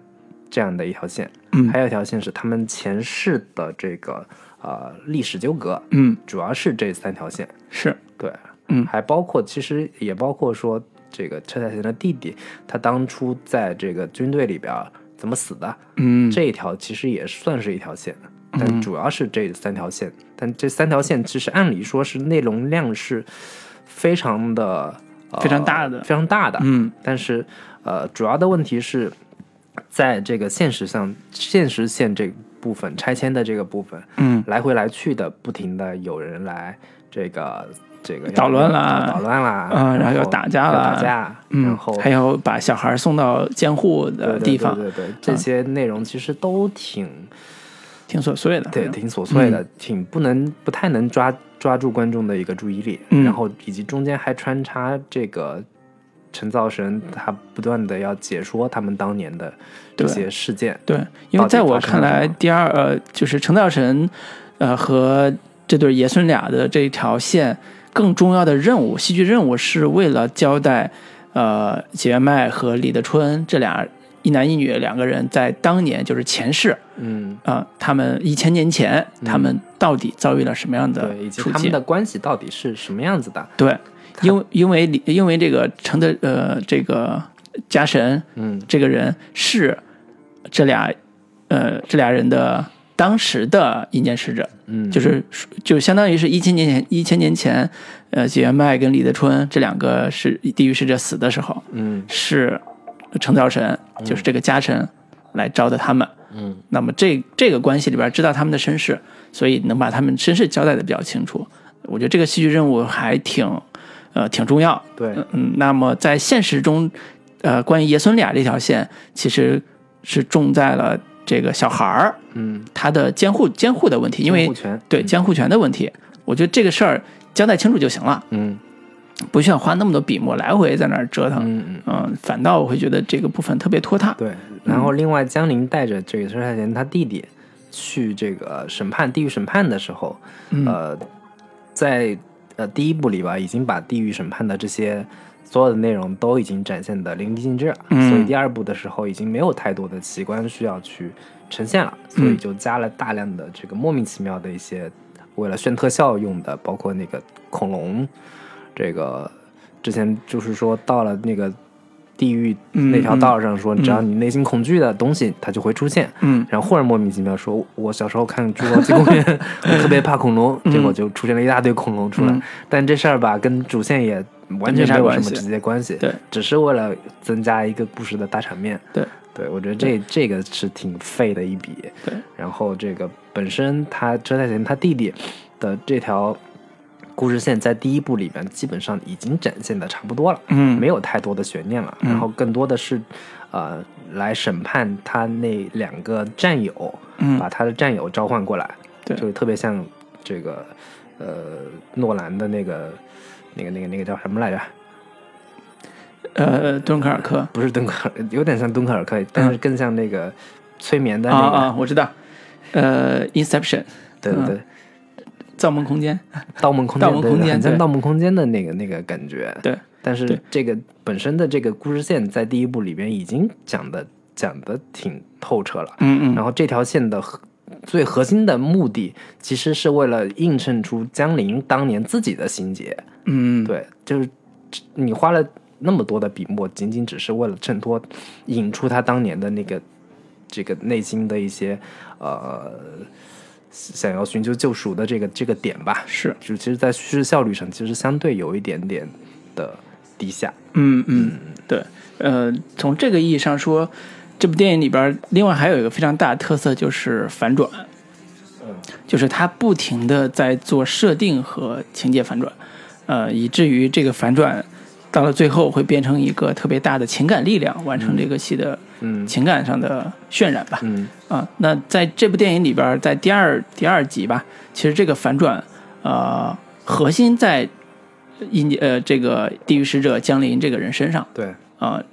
这样的一条线，嗯还有一条线是他们前世的这个呃历史纠葛，嗯，主要是这三条线。是，对，嗯还包括其实也包括说这个车太贤的弟弟，他当初在这个军队里边怎么死的，嗯这一条其实也算是一条线，但主要是这三条线。但这三条线其实按理说是内容量是非常的、呃非常大的非常大的。嗯但是呃，主要的问题是在这个现实上，现实线这部分拆迁的这个部分，嗯。来回来去的，不停的有人来这个这个捣乱啦。捣乱啦，嗯然后要打架要啦打架，嗯然嗯后，还有把小孩送到监护的地方，对对对，这些内容其实都挺。挺琐碎的。对，挺琐碎的，挺不能不太能抓抓住观众的一个注意力，嗯。然后以及中间还穿插这个陈造神他不断的要解说他们当年的这些事件，对，因为在我看来，第二呃，就是陈道神，呃和这对爷孙俩的这一条线，更重要的任务，戏剧任务是为了交代，呃，解元迈和李德春这俩一男一女两个人在当年就是前世，嗯，啊、他们一千年前，他们到底遭遇了什么样的对，以及他们的？关系到底是什么样子的？对，因为因为李因为这个陈的呃这个家神嗯这个人是这俩呃这俩人的当时的阴间使者，嗯，就是就相当于是一千年前一千年前，呃解元迈跟李德春这两个是地狱使者死的时候，嗯是成道神，就是这个家神来招的他们。嗯那么这这个关系里边知道他们的身世，所以能把他们身世交代的比较清楚。我觉得这个戏剧任务还挺，呃，挺重要。对，嗯，那么在现实中，呃，关于爷孙俩这条线，其实是重在了这个小孩儿嗯，他的监护监护的问题，因为监对监护权的问题，我觉得这个事儿交代清楚就行了，嗯不需要花那么多笔墨来回在那儿折腾。嗯嗯。嗯，反倒我会觉得这个部分特别拖沓。对，然后另外江林带着这个孙太贤他弟弟去这个审判地狱审判的时候，嗯呃，在呃第一部里吧，已经把地狱审判的这些所有的内容都已经展现的淋漓尽致了，嗯所以第二部的时候已经没有太多的奇观需要去呈现了，所以嗯就加了大量的这个莫名其妙的一些为了炫特效用的，包括那个恐龙，这个之前就是说到了那个。地狱嗯那条道上说，嗯只要你内心恐惧的东西，它就会出现。嗯然后忽然莫名其妙说，我小时候看《侏罗纪公园》，我特别怕恐龙，结果就出现了一大堆恐龙出来。嗯但这事儿吧，跟主线也完全没有什么直接关系，对，只是为了增加一个故事的大场面。对，对我觉得这这个是挺废的一笔。对，然后这个本身他车太贤他弟弟的这条故事线在第一部里面基本上已经展现的差不多了。嗯，没有太多的悬念了，嗯。然后更多的是，呃，来审判他那两个战友，嗯。把他的战友召唤过来，对。就是特别像这个，呃，诺兰的那个，那个那个那个叫什么来着？呃，敦刻尔克。不是敦刻尔，有点像敦刻尔克，但是更像那个催眠的啊那个，啊，我知道，呃，Inception，对对对，造梦空间，盗梦空间，盗梦空间盗梦空间的那个那个感觉，对，但是这个本身的这个故事线在第一部里边已经讲的讲的挺透彻了，嗯嗯。然后这条线的核最核心的目的，其实是为了映衬出江陵当年自己的心结。嗯，对，就是你花了那么多的笔墨，仅仅只是为了衬托、引出他当年的那个这个内心的一些呃想要寻求救赎的这个这个点吧。是，就其实，在叙事效率上，其实相对有一点点的低下。嗯嗯，对，呃，从这个意义上说，这部电影里边另外还有一个非常大的特色就是反转。就是他不停的在做设定和情节反转，呃，以至于这个反转到了最后会变成一个特别大的情感力量，完成这个戏的嗯。情感上的渲染吧。嗯。啊，那在这部电影里边，在第二第二集吧，其实这个反转，呃，核心在印呃这个地狱使者江临这个人身上对，啊，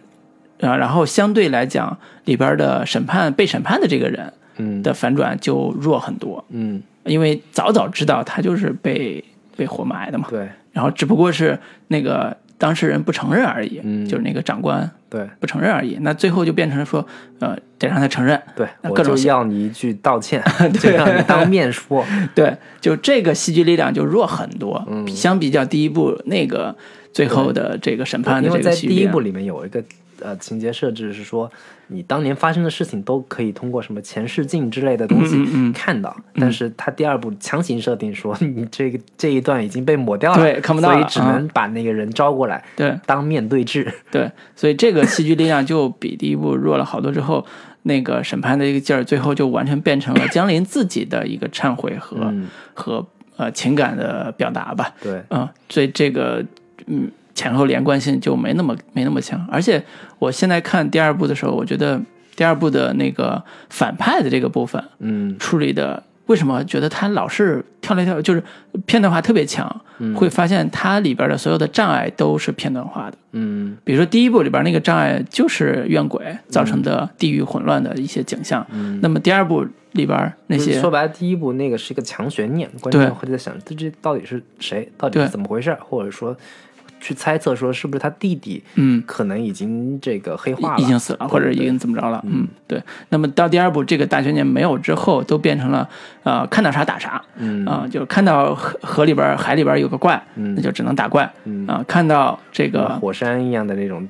啊，然后相对来讲，里边的审判被审判的这个人嗯。的反转就弱很多，嗯。因为早早知道他就是被被活埋的嘛，对。然后只不过是那个当事人不承认而已，嗯。就是那个长官对。不承认而已，那最后就变成说，呃，得让他承认，对，我那各种就要你一句道歉，就让你当面说。对，就这个戏剧力量就弱很多，嗯。相比较第一部那个最后的这个审判的因为这个在第一部里面有一个呃情节设置是说，你当年发生的事情都可以通过什么前视镜之类的东西嗯嗯嗯看到，但是他第二部强行设定说你这个这一段已经被抹掉了，对看不到所以只能把那个人招过来对当面对质。对，所以这个戏剧力量就比第一部弱了好多。之后，那个审判的一个劲儿，最后就完全变成了江林自己的一个忏悔和、嗯，和呃情感的表达吧。对，嗯，所以这个嗯前后连贯性就没那么没那么强。而且我现在看第二部的时候，我觉得第二部的那个反派的这个部分嗯。处理的，为什么觉得他老是跳来跳，就是片段化特别强，会发现它里边的所有的障碍都是片段化的。嗯。比如说第一部里边那个障碍就是怨鬼造成的地狱混乱的一些景象，嗯，那么第二部里边那些说白了，第一部那个是一个强悬念，观对。众会在想这这到底是谁，到底是怎么回事，或者说去猜测说是不是他弟弟嗯。可能已经这个黑化了，已经死了，或者已经怎么着了，嗯，对。那么到第二部这个大悬念没有之后，都变成了呃看到啥打啥，嗯。啊、就看到河河里边、海里边有个怪，嗯。那就只能打怪，嗯。啊、看到这个火山一样的那种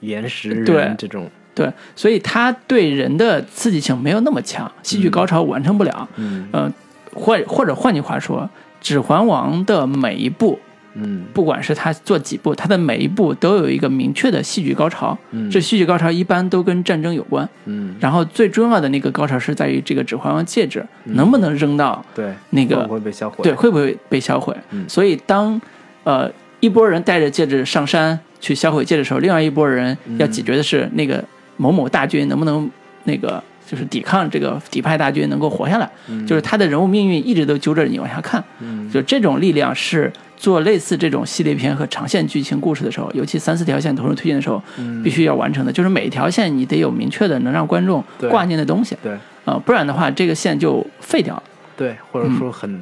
岩石人对这种，对，所以他对人的刺激性没有那么强，戏剧高潮完成不了，嗯。呃，或或者换句话说，《指环王》的每一部，嗯。不管是他做几部，他的每一部都有一个明确的戏剧高潮。嗯。这戏剧高潮一般都跟战争有关，嗯，然后最重要的那个高潮是在于这个指环王戒指能不能扔到对，那个会不会被销毁？对，会不会被销毁？嗯。所以当呃一波人带着戒指上山去销毁戒指的时候，另外一波人要解决的是那个某某大军能不能那个就是抵抗这个底派大军能够活下来，就是他的人物命运一直都揪着你往下看，嗯。就这种力量是做类似这种系列片和长线剧情故事的时候，尤其三四条线同时推进的时候，嗯必须要完成的，就是每一条线你得有明确的能让观众挂念的东西对。啊、不然的话这个线就废掉了。对，或者说很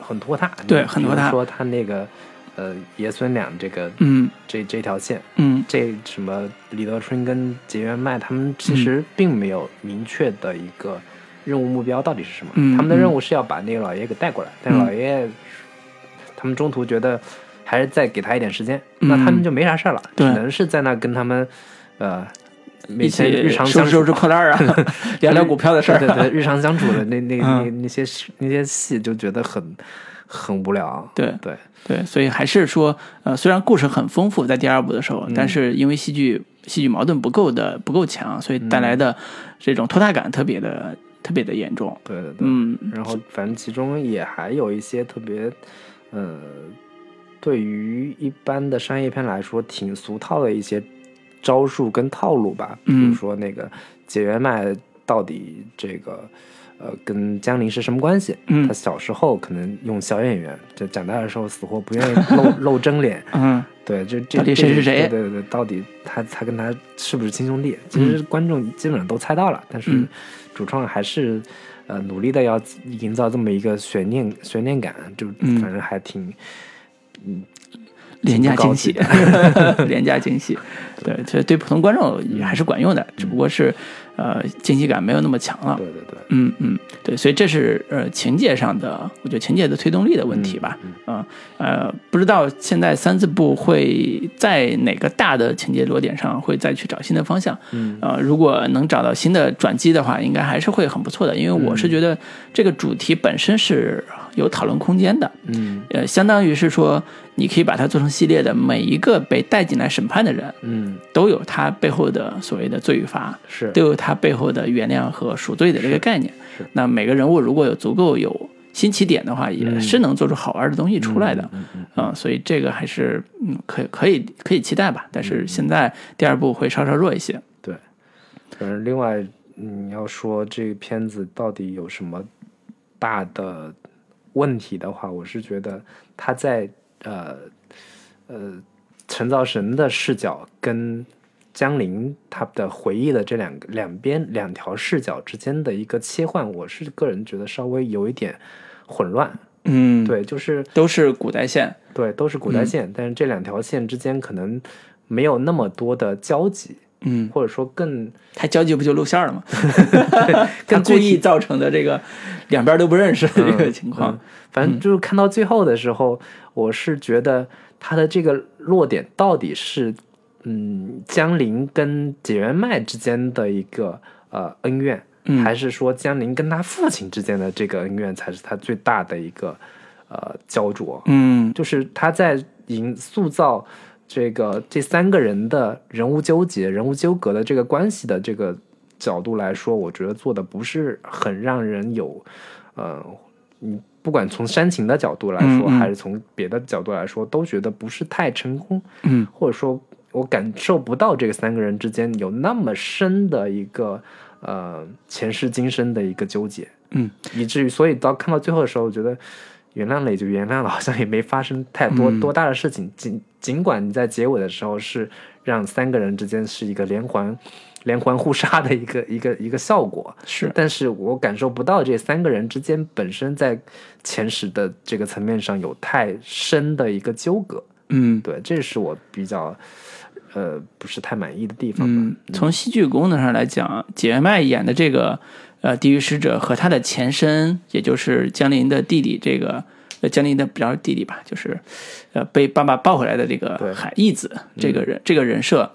很拖沓，对很拖沓说他那个呃爷孙俩这个嗯这这条线，嗯。这什么李德春跟结元麦他们嗯其实并没有明确的一个任务目标到底是什么，嗯他们的任务是要把那个老爷给带过来，但老爷爷他们中途觉得还是再给他一点时间，嗯那他们就没啥事儿了，只对能是在那跟他们呃每天日常收相处拾收拾破烂儿啊，聊聊股票的事儿。对对对，日常相处的那那那嗯那些那些戏就觉得很很无聊。对对，对，所以还是说，呃，虽然故事很丰富，在第二部的时候，嗯但是因为戏剧戏剧矛盾不够的不够强，所以带来的这种拖沓感特别的特别的严重。对对对。嗯然后反正其中也还有一些特别，呃，对于一般的商业片来说挺俗套的一些招数跟套路吧。比嗯如说那个解元脉到底这个。呃，跟江林是什么关系？嗯他小时候可能用小演员，就长大的时候死活不愿意露露真脸，嗯对，就这到底这是谁对对对，到底他他跟他是不是亲兄弟？其实观众基本上都猜到了，但是嗯主创还是呃努力的要营造这么一个悬念悬念感，就嗯。反正还挺嗯廉价惊喜，廉价惊喜，对，这对普通观众也还是管用的，只不过是呃惊喜感没有那么强了。对对对，嗯嗯，对，所以这是呃情节上的，我觉得情节的推动力的问题吧。嗯嗯呃，不知道现在三四部会在哪个大的情节落点上会再去找新的方向。嗯呃，如果能找到新的转机的话，应该还是会很不错的。因为我是觉得这个主题本身是有讨论空间的。嗯呃，相当于是说，你可以把它做成系列的，每一个被带进来审判的人，嗯，都有他背后的所谓的罪与罚，是都有他背后的原谅和赎罪的这个概念是。那每个人物如果有足够有新起点的话，也嗯是能做出好玩的东西出来的。嗯所以这个还是嗯，可可以可以期待吧。但是现在第二部会稍稍弱一些。对。反正另外，你要说这个片子到底有什么大的问题的话，我是觉得他在呃呃陈造神的视角跟江临他的回忆的这两个两边两条视角之间的一个切换，我是个人觉得稍微有一点混乱。嗯，，对，就是都是古代线。对，都是古代线，但是这两条线之间可能没有那么多的交集，嗯，或者说更他交际不就露馅了吗？更故意造成的这个两边都不认识的这个情况。嗯反正就是看到最后的时候，我是觉得他的这个落点到底是，嗯，江临跟解元迈之间的一个呃恩怨，嗯还是说江临跟他父亲之间的这个恩怨才是他最大的一个呃焦灼？嗯就是他在营塑造这个这三个人的人物纠结、人物纠葛的这个关系的这个角度来说，我觉得做的不是很让人有，呃，你不管从煽情的角度来说，还是从别的角度来说，都觉得不是太成功，嗯。或者说我感受不到这个三个人之间有那么深的一个呃前世今生的一个纠结。嗯，以至于所以到看到最后的时候，我觉得原谅了也就原谅了，好像也没发生太多、嗯多大的事情。尽尽管你在结尾的时候是让三个人之间是一个连环连环互杀的一个一个一个效果，是但是我感受不到这三个人之间本身在前史的这个层面上有太深的一个纠葛。嗯对，这是我比较呃不是太满意的地方吧。嗯，从戏剧功能上来讲，解元迈演的这个呃地狱使者和他的前身，也就是江林的弟弟，这个呃江林的比较弟弟吧，就是呃被爸爸抱回来的这个海义子这个人、这个人设，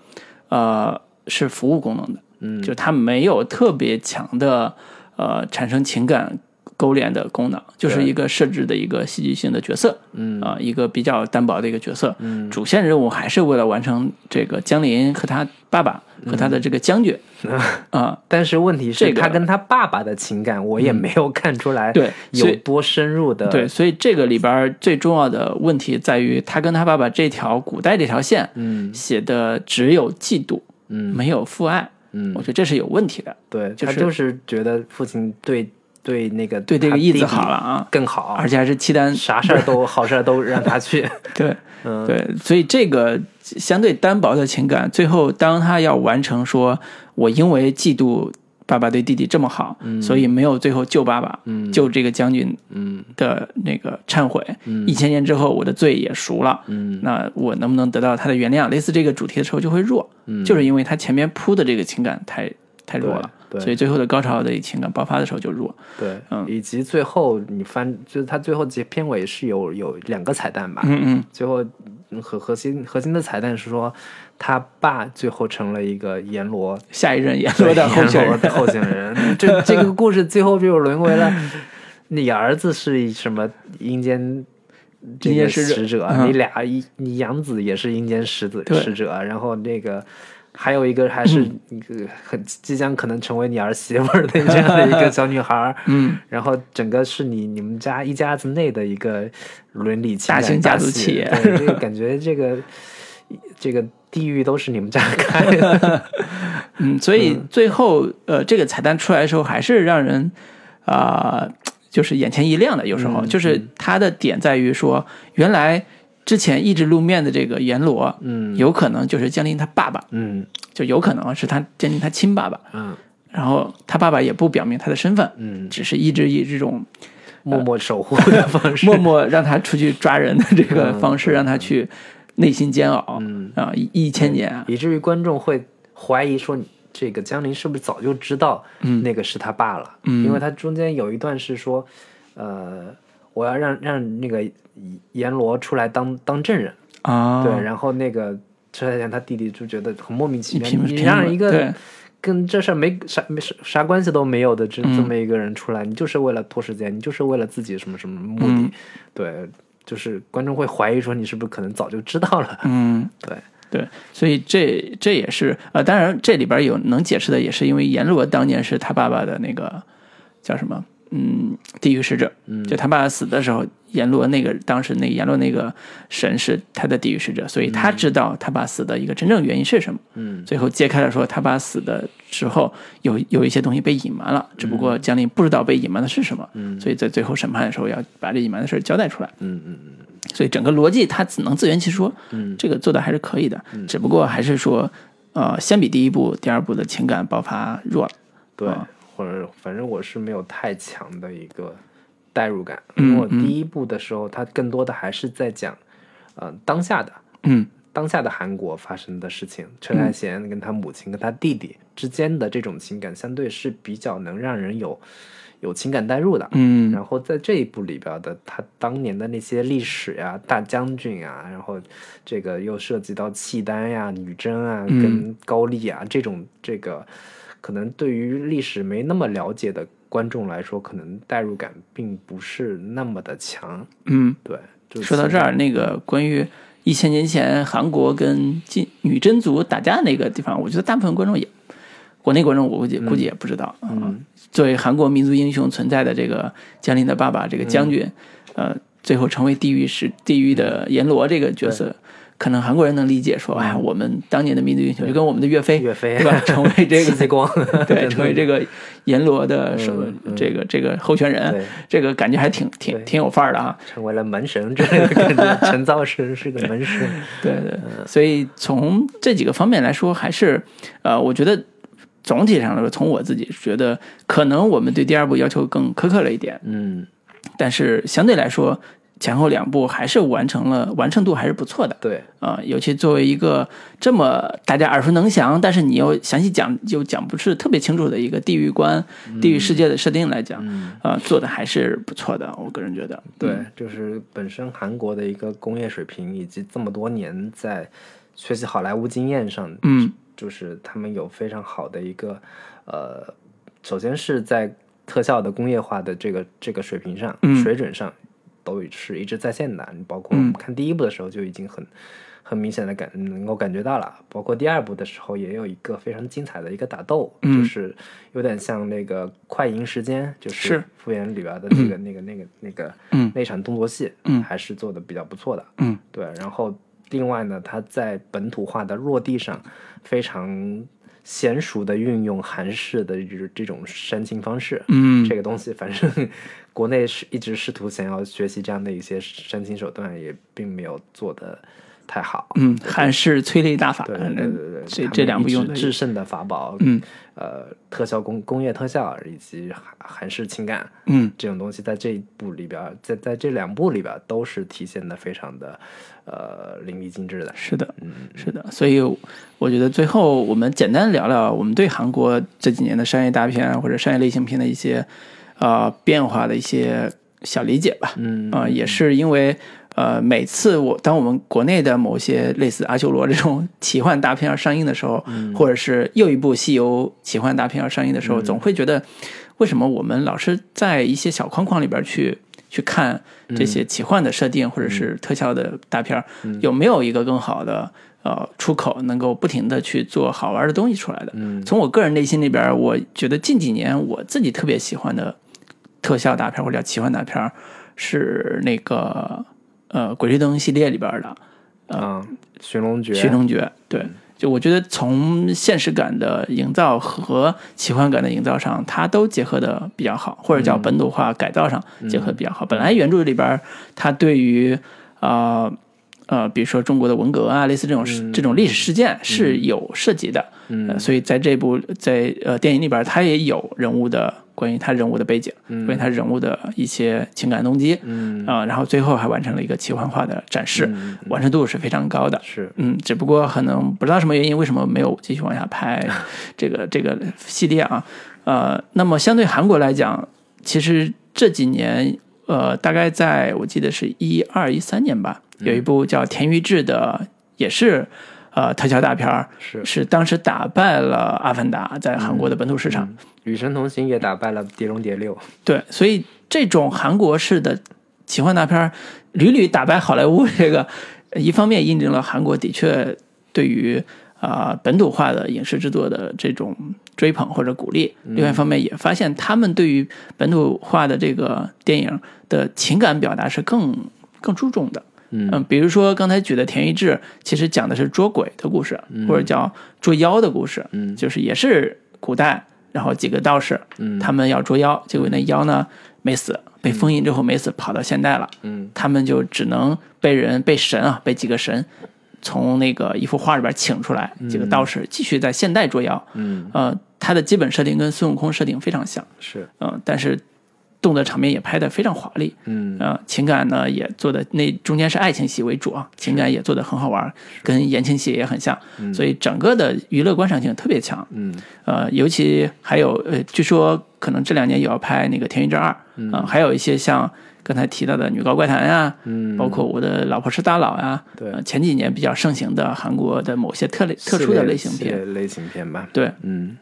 呃是服务功能的，嗯，就他没有特别强的呃产生情感勾连的功能，就是一个设置的一个戏剧性的角色，嗯啊、一个比较单薄的一个角色。嗯主线任务还是为了完成这个江林和他爸爸和他的这个将军 啊、但是问题是，这个他跟他爸爸的情感，我也没有看出来对有多深入的。对，所以这个里边最重要的问题在于，他跟他爸爸这条古代这条线嗯写的只有嫉妒，嗯没有父爱，嗯我，觉得这是有问题的。对就是他就是觉得父亲对对那个对这个义子他弟弟好了啊，更好，而且还是契丹啥事儿 都好事儿都让他去。对嗯，对，所以这个相对单薄的情感，最后当他要完成说，我因为嫉妒爸爸对弟弟这么好，所以没有最后救爸爸，嗯。救这个将军嗯的那个忏悔，嗯。一千年之后我的罪也赎了，嗯。那我能不能得到他的原谅？类似这个主题的时候就会弱，嗯。就是因为他前面铺的这个情感太太弱了，所以最后的高潮的情感爆发的时候就弱。对，嗯以及最后你翻，就是他最后结片尾是有有两个彩蛋吧？嗯嗯，最后嗯核核心核心的彩蛋是说，他爸最后成了一个阎罗下一任阎罗的候选人，候选人。这这个故事最后就沦为了你儿子是什么阴间。这个阴间使者，嗯你俩一你养子也是阴间使者使者，然后那个还有一个还是一个很即将可能成为你儿媳妇的这样的一个小女孩儿，嗯，然后整个是你你们家一家子内的一个伦理大型家族企业。对，这个感觉这个这个地狱都是你们家开的，嗯，所以最后呃，这个彩蛋出来的时候，还是让人啊、就是眼前一亮的。有时候、嗯就是它的点在于说，原来之前一直露面的这个阎罗，嗯。有可能就是江林他爸爸，嗯。就有可能是他江林他亲爸爸。嗯。然后他爸爸也不表明他的身份，嗯，只是一直以这种默默守护的方式，默默让他出去抓人的这个嗯。方式，让他去内心煎熬嗯。啊，一一千年啊，以至于观众会怀疑说，这个江林是不是早就知道嗯。那个是他爸了？嗯。因为他中间有一段是说，呃，我要让让那个阎罗出来当当证人，啊，对，然后那个车太贤他弟弟就觉得很莫名其妙，你让一个跟这事儿没啥没啥啥关系都没有的这嗯。这么一个人出来，你就是为了拖时间，你就是为了自己什么什么目的，嗯。对，就是观众会怀疑说你是不是可能早就知道了，嗯，对，对，所以这这也是呃，当然这里边有能解释的，也是因为阎罗当年是他爸爸的那个叫什么，嗯，地狱使者，嗯。就他爸爸死的时候，阎罗那个当时那个阎罗那个神是他的地狱使者，所以他知道他爸死的一个真正原因是什么。嗯。最后揭开了说他爸死的时候有有一些东西被隐瞒了，只不过江林不知道被隐瞒的是什么，嗯。所以在最后审判的时候要把这隐瞒的事交代出来。嗯嗯嗯。所以整个逻辑他只能自圆其说，嗯。这个做的还是可以的，只不过还是说，呃，相比第一部，第二部的情感爆发弱了。对。啊，或者反正我是没有太强的一个代入感，嗯因为我第一部的时候，它更多的还是在讲，呃，当下的嗯。当下的韩国发生的事情，陈海贤跟他母亲跟他弟弟之间的这种情感，相对是比较能让人有有情感代入的。嗯。然后在这一部里边的他当年的那些历史呀、大将军啊，然后这个又涉及到契丹呀、女真啊、嗯。跟高丽啊这种这个，可能对于历史没那么了解的观众来说，可能代入感并不是那么的强。嗯，对，就说到这儿，那个关于一千年前韩国跟金女真族打架那个地方，我觉得大部分观众也，国内观众我估计估计也不知道啊。嗯作为韩国民族英雄存在的这个江林的爸爸这个将军，嗯呃，最后成为地狱是地狱的阎罗这个角色。可能韩国人能理解说，哎呀，我们当年的民族英雄就跟我们的岳飞，嗯岳飞。对吧？成为这个 戚继光，对，成为这个阎罗的什么这个这个候选人，这个感觉还挺挺挺有范儿的啊。成为了门神之类的感觉，陈造神是个门神。对对，所以从这几个方面来说，还是呃，我觉得总体上来说，从我自己觉得，可能我们对第二部要求更苛刻了一点，嗯，但是相对来说，前后两部还是完成了，完成度还是不错的。对，啊、尤其作为一个这么大家耳熟能详，但是你又详细讲又讲不是特别清楚的一个地域观、地域世界的设定来讲，嗯，啊、做的还是不错的，我个人觉得。对，就是本身韩国的一个工业水平，以及这么多年在学习好莱坞经验上，嗯，就是他们有非常好的一个呃，首先是在特效的工业化的这个这个水平上、嗯。水准上都是一直在线的。你包括我们看第一部的时候就已经很。很明显的感能够感觉到了，包括第二部的时候也有一个非常精彩的一个打斗，嗯就是有点像那个快银时间，就是是复原里边的那个、那个那个那个嗯那场动作戏，嗯还是做的比较不错的，嗯，对。然后另外呢，它在本土化的落地上非常娴熟的运用韩式的这这种煽情方式，嗯这个东西反正国内是一直试图想要学习这样的一些煽情手段，也并没有做的太好，嗯，韩式催泪大法，对对对这这两部用的制胜的法宝，嗯，呃，特效工工业特效以及韩韩式情感，嗯。这种东西在这一部里边，在在这两部里边都是体现的非常的呃淋漓尽致的。是的，嗯，是的，所以我觉得最后我们简单聊聊我们对韩国这几年的商业大片啊或者商业类型片的一些呃变化的一些小理解吧。嗯啊、也是因为呃每次我当我们国内的某些类似阿修罗这种奇幻大片要上映的时候，或者是又一部西游奇幻大片要上映的时候，总会觉得为什么我们老是在一些小框框里边去去看这些奇幻的设定或者是特效的大片儿，有没有一个更好的呃出口，能够不停的去做好玩的东西出来的？嗯。从我个人内心里边，我觉得近几年我自己特别喜欢的特效大片或者叫奇幻大片是那个呃《鬼吹灯》系列里边的啊，寻龙诀，《寻龙诀》。对，就我觉得从现实感的营造和奇幻感的营造上，它都结合的比较好，或者叫本土化改造上结合得比较好。本来原著里边它对于啊。呃比如说中国的文革啊，类似这种、这种历史事件是有涉及的，嗯呃，所以在这部在呃电影里边，他也有人物的关于他人物的背景，关于他人物的一些情感动机，嗯。啊、然后最后还完成了一个奇幻化的展示，嗯完成度是非常高的。是。嗯，只不过可能不知道什么原因，为什么没有继续往下拍 这个这个系列啊？呃，那么相对韩国来讲，其实这几年，呃，大概在我记得是一二一三年吧，有一部叫田裕志的，也是呃特效大片儿，是是当时打败了《阿凡达》在韩国的本土市场。与神同行也打败了《碟中谍六》，对，所以这种韩国式的奇幻大片儿屡屡打败好莱坞，这个一方面印证了韩国的确对于啊、本土化的影视制作的这种追捧或者鼓励，另外一方面也发现他们对于本土化的这个电影的情感表达是更更注重的。嗯。比如说刚才举的《田一志》，其实讲的是捉鬼的故事，或者叫捉妖的故事，嗯。就是也是古代，然后几个道士，嗯。他们要捉妖，结果那妖呢没死，被封印之后没死，跑到现代了，嗯。他们就只能被人被神啊，被几个神从那个一幅画里边请出来，几个道士继续在现代捉妖。嗯，呃，它的基本设定跟孙悟空设定非常像，是，嗯、但是动作场面也拍得非常华丽，嗯。呃，情感呢也做的那中间是爱情戏为主啊，情感也做得很好玩，跟言情戏也很像，所以整个的娱乐观赏性特别强。嗯。呃，尤其还有呃，据说可能这两年也要拍那个《田园之二》啊、还有一些像刚才提到的《女高怪谈》呀，嗯，包括我的老婆是大佬呀，对。呃前几年比较盛行的韩国的某些特类特殊的类型片，类型片吧，对，嗯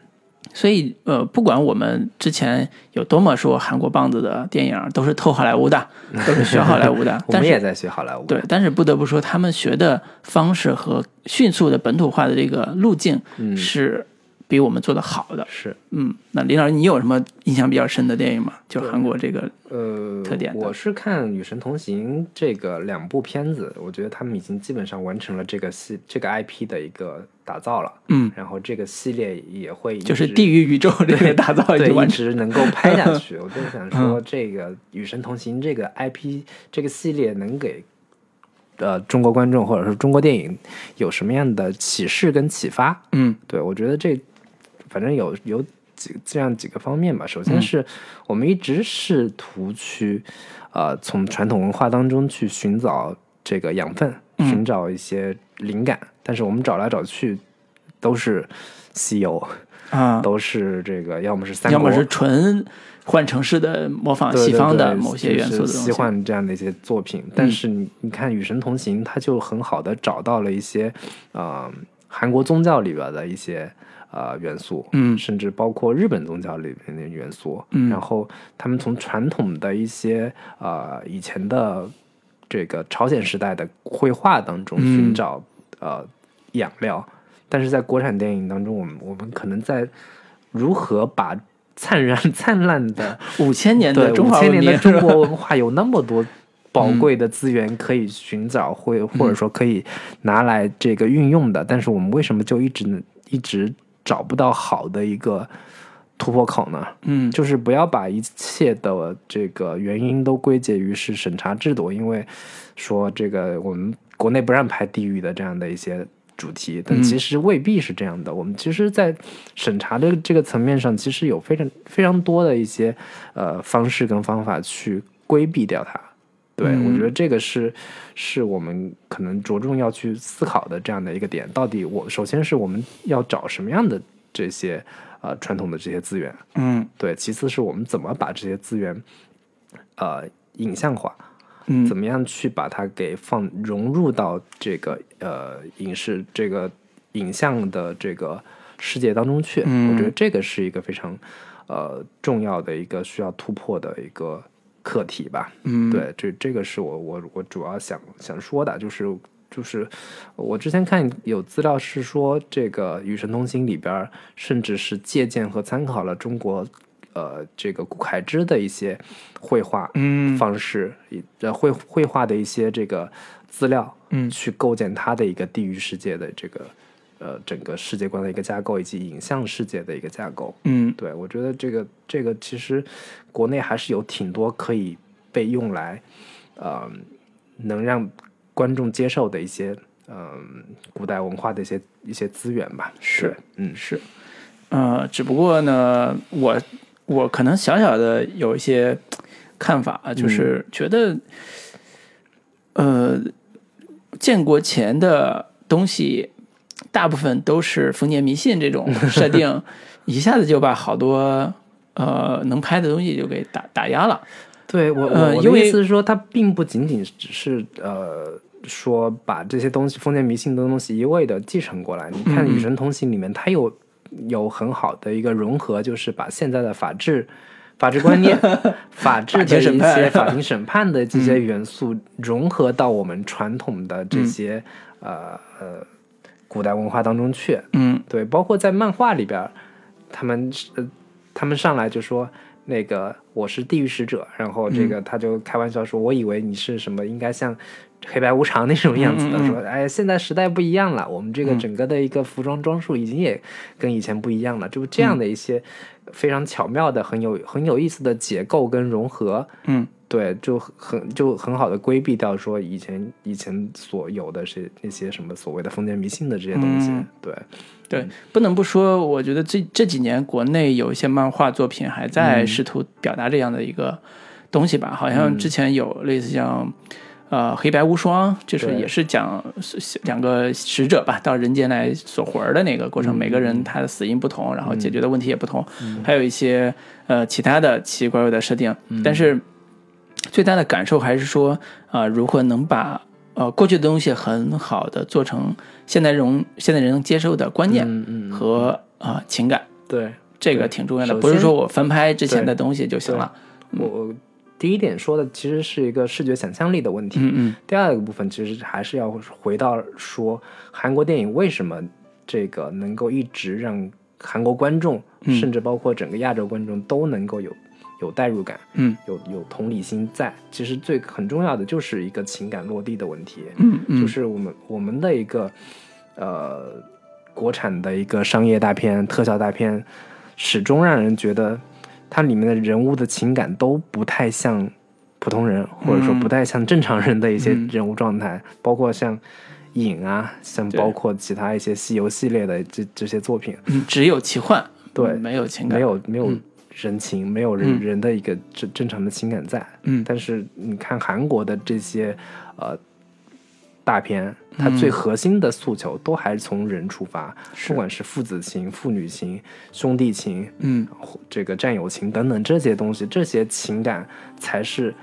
所以呃，不管我们之前有多么说韩国棒子的电影都是偷好莱坞的，都是学好莱坞的，我们也在学好莱坞，对，但是不得不说，他们学的方式和迅速的本土化的这个路径嗯。是比我们做的好的。是，嗯，那林老师，你有什么印象比较深的电影吗？就韩国这个，呃，特点的。我是看《与神同行》这个两部片子，我觉得他们已经基本上完成了这个系这个 IP 的一个打造了，嗯，然后这个系列也会就是地狱宇宙这个打造已对，一。直能够拍下去。我就想说，这个《与神同行》这个 IP 这个系列能给呃中国观众或者说中国电影有什么样的启示跟启发？嗯对我觉得这反正有有几这样几个方面吧。首先是我们一直试图去呃从传统文化当中去寻找这个养分，寻找一些灵感，但是我们找来找去都是西游，啊，都是这个要么是三国，要么是纯换城市的模仿西方的某些元素的就是西幻这样的一些作品。但是你你看《与神同行》，它就很好的找到了一些呃韩国宗教里边的一些呃元素，嗯。甚至包括日本宗教里面的元素。嗯。然后他们从传统的一些呃以前的这个朝鲜时代的绘画当中嗯。寻找、呃养料，但是在国产电影当中，我们我们可能在如何把灿然 灿烂的 五千年的中五千年的中国文化有那么多 宝贵的资源可以寻找，或或者说可以拿来这个运用的，但是我们为什么就一直一直找不到好的一个突破口呢？嗯。就是不要把一切的这个原因都归结于是审查制度，因为说这个我们国内不让拍地狱的这样的一些主题，但嗯其实未必是这样的。我们其实，在审查的这个层面上，其实有非常非常多的一些呃方式跟方法去规避掉它。对，嗯我觉得这个是是我们可能着重要去思考的这样的一个点。到底我首先是我们要找什么样的这些呃传统的这些资源，嗯对，其次是我们怎么把这些资源呃影像化，嗯怎么样去把它给放融入到这个呃影视这个影像的这个世界当中去。嗯我觉得这个是一个非常呃重要的一个需要突破的一个课题吧。嗯，对，这这个是我我我主要想想说的，就是就是我之前看有资料是说，这个《与神同行》里边儿甚至是借鉴和参考了中国呃这个顾恺之的一些绘画嗯方式，以呃绘绘画的一些这个资料，嗯去构建他的一个地域世界的这个呃整个世界观的一个架构，以及影像世界的一个架构。嗯对，我觉得这个这个其实国内还是有挺多可以被用来，呃，能让观众接受的一些，嗯、古代文化的一些一些资源吧。是，嗯是，呃，只不过呢，我我可能小小的有一些看法啊，就是觉得，呃，建国前的东西大部分都是封建迷信这种设定，一下子就把好多呃能拍的东西就给打打压了。对我我我的呃因为意思是说，它并不仅仅只是呃说把这些东西封建迷信的东西一味的继承过来。你看《与神同行》里面，它有有很好的一个融合，就是把现在的法治。法治观念、法治的一些法庭审判的这些元素融合到我们传统的这些、呃呃古代文化当中去。嗯对，包括在漫画里边，他们呃，他们上来就说那个我是地狱使者，然后这个他就开玩笑说，我以为你是什么，应该像黑白无常那种样子的，嗯嗯嗯。说哎，现在时代不一样了，我们这个整个的一个服装装束已经也跟以前不一样了，就这样的一些非常巧妙的、很有很有意思的结构跟融合，嗯。对，就很就很好的规避掉说以前以前所有的是那些什么所谓的封建迷信的这些东西，嗯对。对，不能不说，我觉得这这几年国内有一些漫画作品还在试图表达这样的一个东西吧，好像之前有类似像。呃，黑白无双就是也是讲两个使者吧，到人间来锁魂儿的那个过程，每个人他的死因不同，然后解决的问题也不同，还有一些呃其他的奇奇怪怪的设定，但是最大的感受还是说，啊，如何能把呃过去的东西很好的做成现代人现代人能接受的观念嗯嗯和啊、呃情感，对，这个挺重要的，不是说我翻拍之前的东西就行了。我我第一点说的其实是一个视觉想象力的问题，嗯嗯。第二个部分其实还是要回到说韩国电影为什么这个能够一直让韩国观众，嗯。甚至包括整个亚洲观众都能够有有代入感，嗯。有有同理心在。其实最很重要的就是一个情感落地的问题，嗯嗯，就是我们我们的一个呃国产的一个商业大片、特效大片，始终让人觉得它里面的人物的情感都不太像普通人，或者说不太像正常人的一些嗯。人物状态，包括像影啊，像包括其他一些西游系列的这这些作品，嗯只有奇幻，对没有情感，没有没有人情，没有人、嗯。人的一个正正常的情感在。嗯。但是你看韩国的这些呃大片，它最核心的诉求都还是从人出发，不管是父子情、父女情、兄弟情，嗯。这个战友情等等这些东西，这些情感才是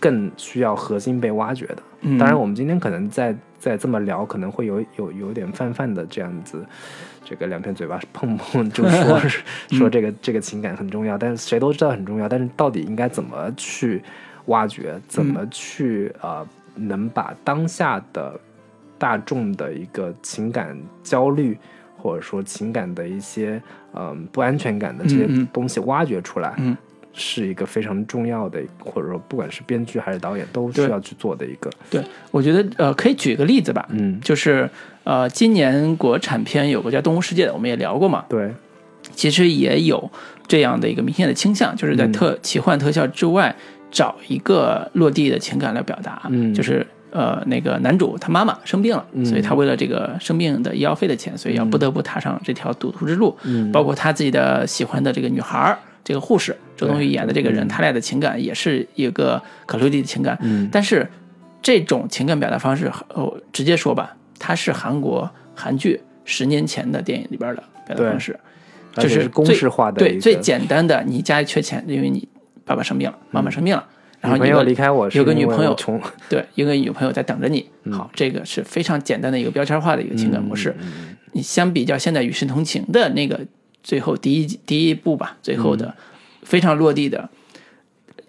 更需要核心被挖掘的。嗯。当然，我们今天可能在在这么聊，可能会有有有点泛泛的这样子，这个两片嘴巴碰碰就说 说这个这个情感很重要，但是谁都知道很重要，但是到底应该怎么去挖掘，怎么去呃能把当下的大众的一个情感焦虑，或者说情感的一些嗯、不安全感的这些东西挖掘出来，嗯。是一个非常重要的，或者说不管是编剧还是导演都需要去做的一个，对，我觉得呃可以举一个例子吧，嗯，就是呃今年国产片有个叫《动物世界》的，我们也聊过嘛，对，其实也有这样的一个明显的倾向，就是在嗯。特、奇幻特效之外，找一个落地的情感来表达。嗯就是呃，那个男主他妈妈生病了，嗯所以他为了这个生病的医药费的钱，所以要不得不踏上这条赌徒之路。嗯包括他自己的喜欢的这个女孩儿，这个护士周冬雨演的这个人，嗯他俩的情感也是一个可落地的情感。嗯但是这种情感表达方式，哦，直接说吧，它是韩国韩剧十年前的电影里边的表达方式，就是是公式化的对最简单的，你家里缺钱，因为你爸爸生病了，妈妈生病了，然后女朋友有离开我有个女朋友穷，对，一个女朋友在等着你。嗯。好，这个是非常简单的一个标签化的一个情感模式。嗯你相比较现在《与世同情》的那个最后第一第一部吧，最后的非常落地的，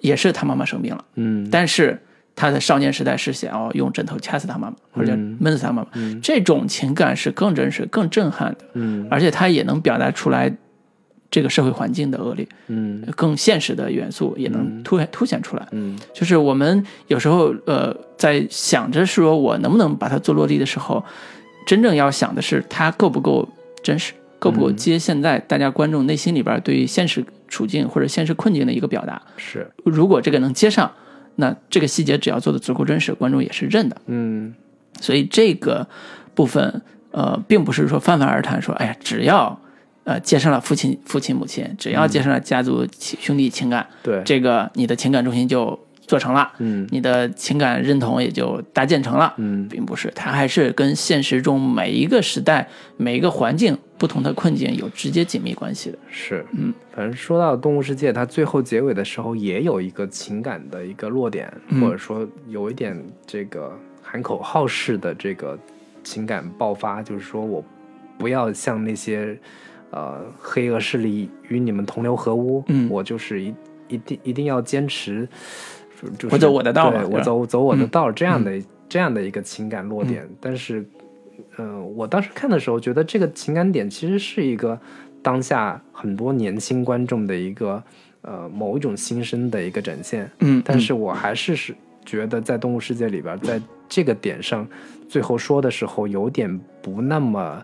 也是他妈妈生病了，嗯。但是他的少年时代是想要用枕头掐死他妈妈，或者嗯闷死他妈妈，这种情感是更真实、更震撼的，嗯。而且他也能表达出来这个社会环境的恶劣，嗯更现实的元素也能凸凸显出来。嗯就是我们有时候呃在想着说我能不能把它做落地的时候，真正要想的是它够不够真实，够不够接现在大家观众内心里边对于现实处境或者现实困境的一个表达。是如果这个能接上，那这个细节只要做的足够真实，观众也是认的。嗯所以这个部分呃，并不是说泛泛而谈说，哎呀，只要呃接上了父亲、父亲、母亲，只要接上了家族情兄弟情感，对。这个你的情感中心就做成了，嗯。你的情感认同也就搭建成了，嗯。并不是，它还是跟现实中每一个时代、每一个环境、不同的困境有直接紧密关系的。是。嗯，反正说到动物世界，它最后结尾的时候也有一个情感的一个落点，嗯。或者说有一点这个喊口号式的这个情感爆发，就是说我不要像那些呃黑恶势力与你们同流合污，嗯。我就是一一定一定要坚持，就是我走我的道对我走走我的嗯。道这样的、这样的一个情感落点，但是。嗯，我当时看的时候，觉得这个情感点其实是一个当下很多年轻观众的一个呃某一种心声的一个展现。嗯，但是我还是是觉得在《动物世界》里边，在这个点上，最后说的时候有点不那么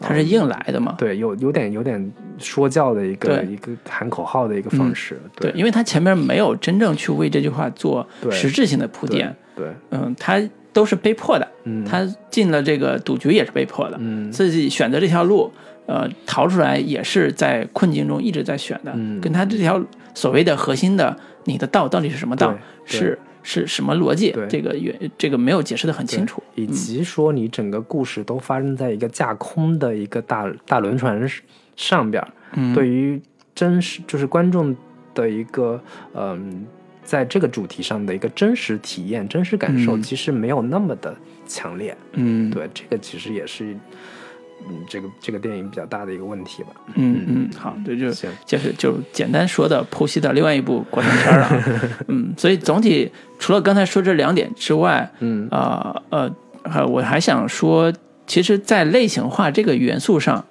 他是硬来的嘛，对，有有点有点说教的一个对。一个喊口号的一个方式。对，因为他前面没有真正去为这句话做实质性的铺对垫，对，嗯，他都是被迫的，嗯，他进了这个赌局也是被迫的，嗯。自己选择这条路，呃，逃出来也是在困境中一直在选的，嗯。跟他这条所谓的核心的你的道到底是什么道，是是什么逻辑对，这个原这个没有解释的很清楚，以及说你整个故事都发生在一个架空的一个大大轮船上边儿，嗯，对于真实就是观众的一个嗯、在这个主题上的一个真实体验、真实感受，嗯其实没有那么的强烈。嗯，对，这个其实也是嗯这个这个电影比较大的一个问题吧。嗯嗯，好，这就行，就是就简单说的剖析的另外一部国产片儿了啊，嗯，所以总体除了刚才说这两点之外，嗯呃呃，还我还想说，其实，在类型化这个元素上，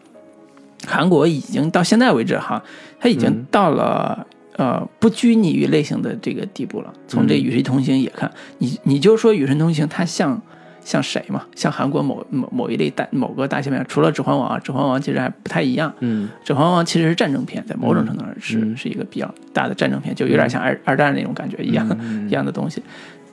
韩国已经到现在为止哈，它已经嗯到了、呃不拘泥于类型的这个地步了。从这《与神同行》也看，你你就说《与神同行》它像像谁嘛？像韩国某某某一类大某个大型片，除了《指环王》啊，《指环王》其实还不太一样。嗯《指环王》其实是战争片，在某种程度上是、嗯是一个比较大的战争片，就有点像二、二战那种感觉一样、嗯 一样的东西。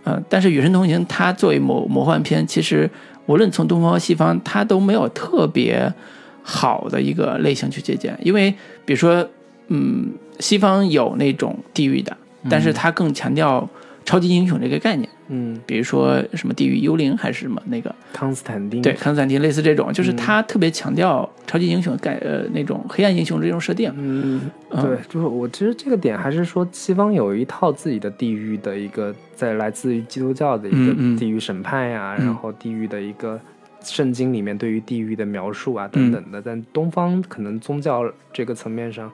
呃，但是《与神同行》它作为魔魔幻片，其实无论从东方和西方，它都没有特别好的一个类型去借鉴，因为比如说，嗯，西方有那种地域的，但是它更强调超级英雄这个概念，嗯，比如说什么地狱幽灵还是什么那个，康斯坦丁。对，康斯坦丁类似这种，就是他特别强调超级英雄概呃那种黑暗英雄这种设定，嗯，嗯。对，就是我其实这个点还是说，西方有一套自己的地狱的一个，在来自于基督教的一个地狱审判呀、嗯。然后地狱的一个圣经里面对于地狱的描述啊嗯等等的，但东方可能宗教这个层面上。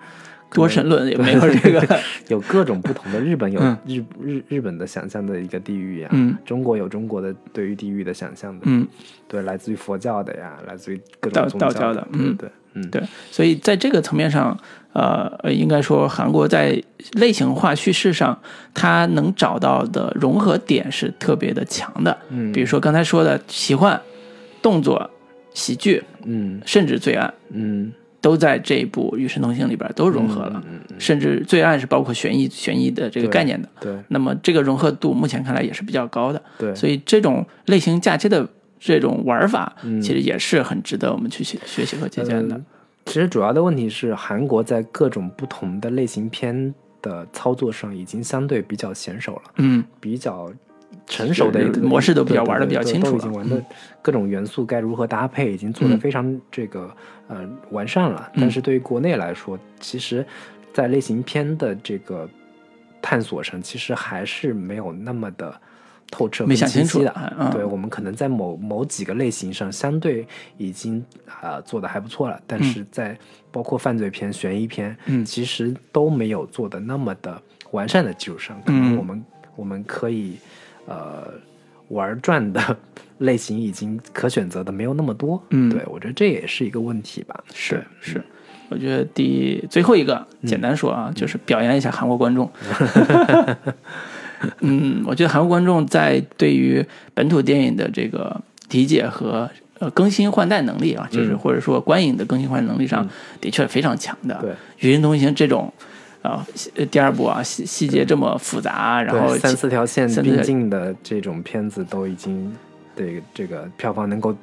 多神论也没有这个，有各种不同的，日本有嗯。日日日本的想象的一个地狱呀，嗯。中国有中国的对于地狱的想象的，嗯，对，来自于佛教的呀，来自于各道种宗道教的的，嗯。对，嗯，对，所以在这个层面上，呃，呃应该说韩国在类型化叙事上，它能找到的融合点是特别的强的，嗯，比如说刚才说的奇幻、动作、喜剧，嗯。甚至罪案，嗯，都在这一部《与神同行》里边都融合了，嗯嗯嗯甚至罪案是包括悬疑悬疑的这个概念的。对那么这个融合度目前看来也是比较高的，对，所以这种类型嫁接的这种玩法，嗯其实也是很值得我们去学学习和借鉴的。呃其实主要的问题是，韩国在各种不同的类型片的操作上已经相对比较娴熟了，嗯比较成熟的模式都比较玩的比较清楚了都已经玩的各种元素该如何搭配，已经做的嗯非常这个呃完善了。但是对于国内来说，其实，在类型片的这个探索上，其实还是没有那么的透彻、没想清楚的。对我们可能在某某几个类型上相对已经啊、呃做的还不错了，但是在包括犯罪片、悬疑片，嗯。其实都没有做的那么的完善的基础上，可能嗯。我们、我们可以呃玩转的 类型已经可选择的没有那么多。嗯对我觉得这也是一个问题吧。是是，我觉得第最后一个简单说啊，就是表扬一下韩国观众。嗯，我觉得韩国观众在对于本土电影的这个理解和呃更新换代能力啊，就是嗯或者说观影的更新换代能力上，的确非常强的。对，《与人同行》这种啊、呃第二部啊细细节这么复杂，然后三四条线并进的这种片子都已经对这个票房能够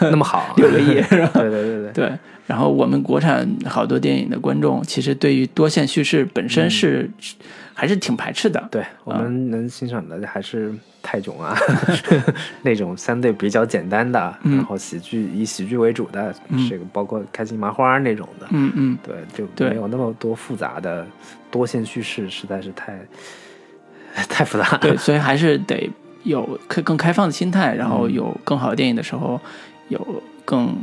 那么好，六个亿是吧？对对对对，对，然后我们国产好多电影的观众，其实对于多线叙事本身是、还是挺排斥的。对我们能欣赏的还是泰囧啊，那种相对比较简单的，嗯。然后喜剧以喜剧为主的，嗯。这个包括开心麻花那种的，嗯嗯，对，就没有那么多复杂的多线叙事，实在是太 太复杂。了。对，所以还是得有更更开放的心态，然后嗯。有更好的电影的时候，有更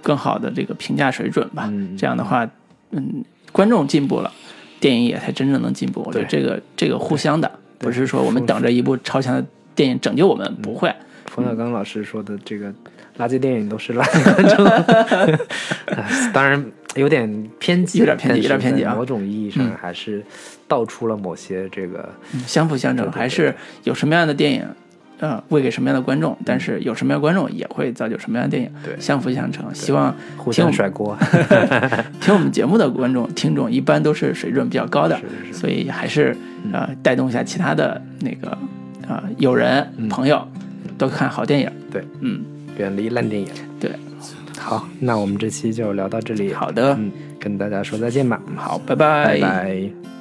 更好的这个评价水准吧。嗯。这样的话，嗯，观众进步了，电影也才真正能进步。我觉得这个这个互相的，不是说我们等着一部超强的电影拯救我们，不会。冯小刚老师说的这个垃圾电影都是垃圾观众，哎 当然有点偏激，有点偏激有点偏激啊。某种意义上嗯。还是道出了某些这个嗯相辅相成，还是有什么样的电影，呃，喂给什么样的观众，但是有什么样的观众也会造就什么样的电影，对相辅相成。希望互听我甩锅。听我们节目的观众听众一般都是水准比较高的，是是是所以还是呃带动一下其他的那个啊、呃友人、嗯朋友都看好电影。对，嗯，远离烂电影。对，好，那我们这期就聊到这里。好的，嗯，跟大家说再见吧。好，拜拜拜拜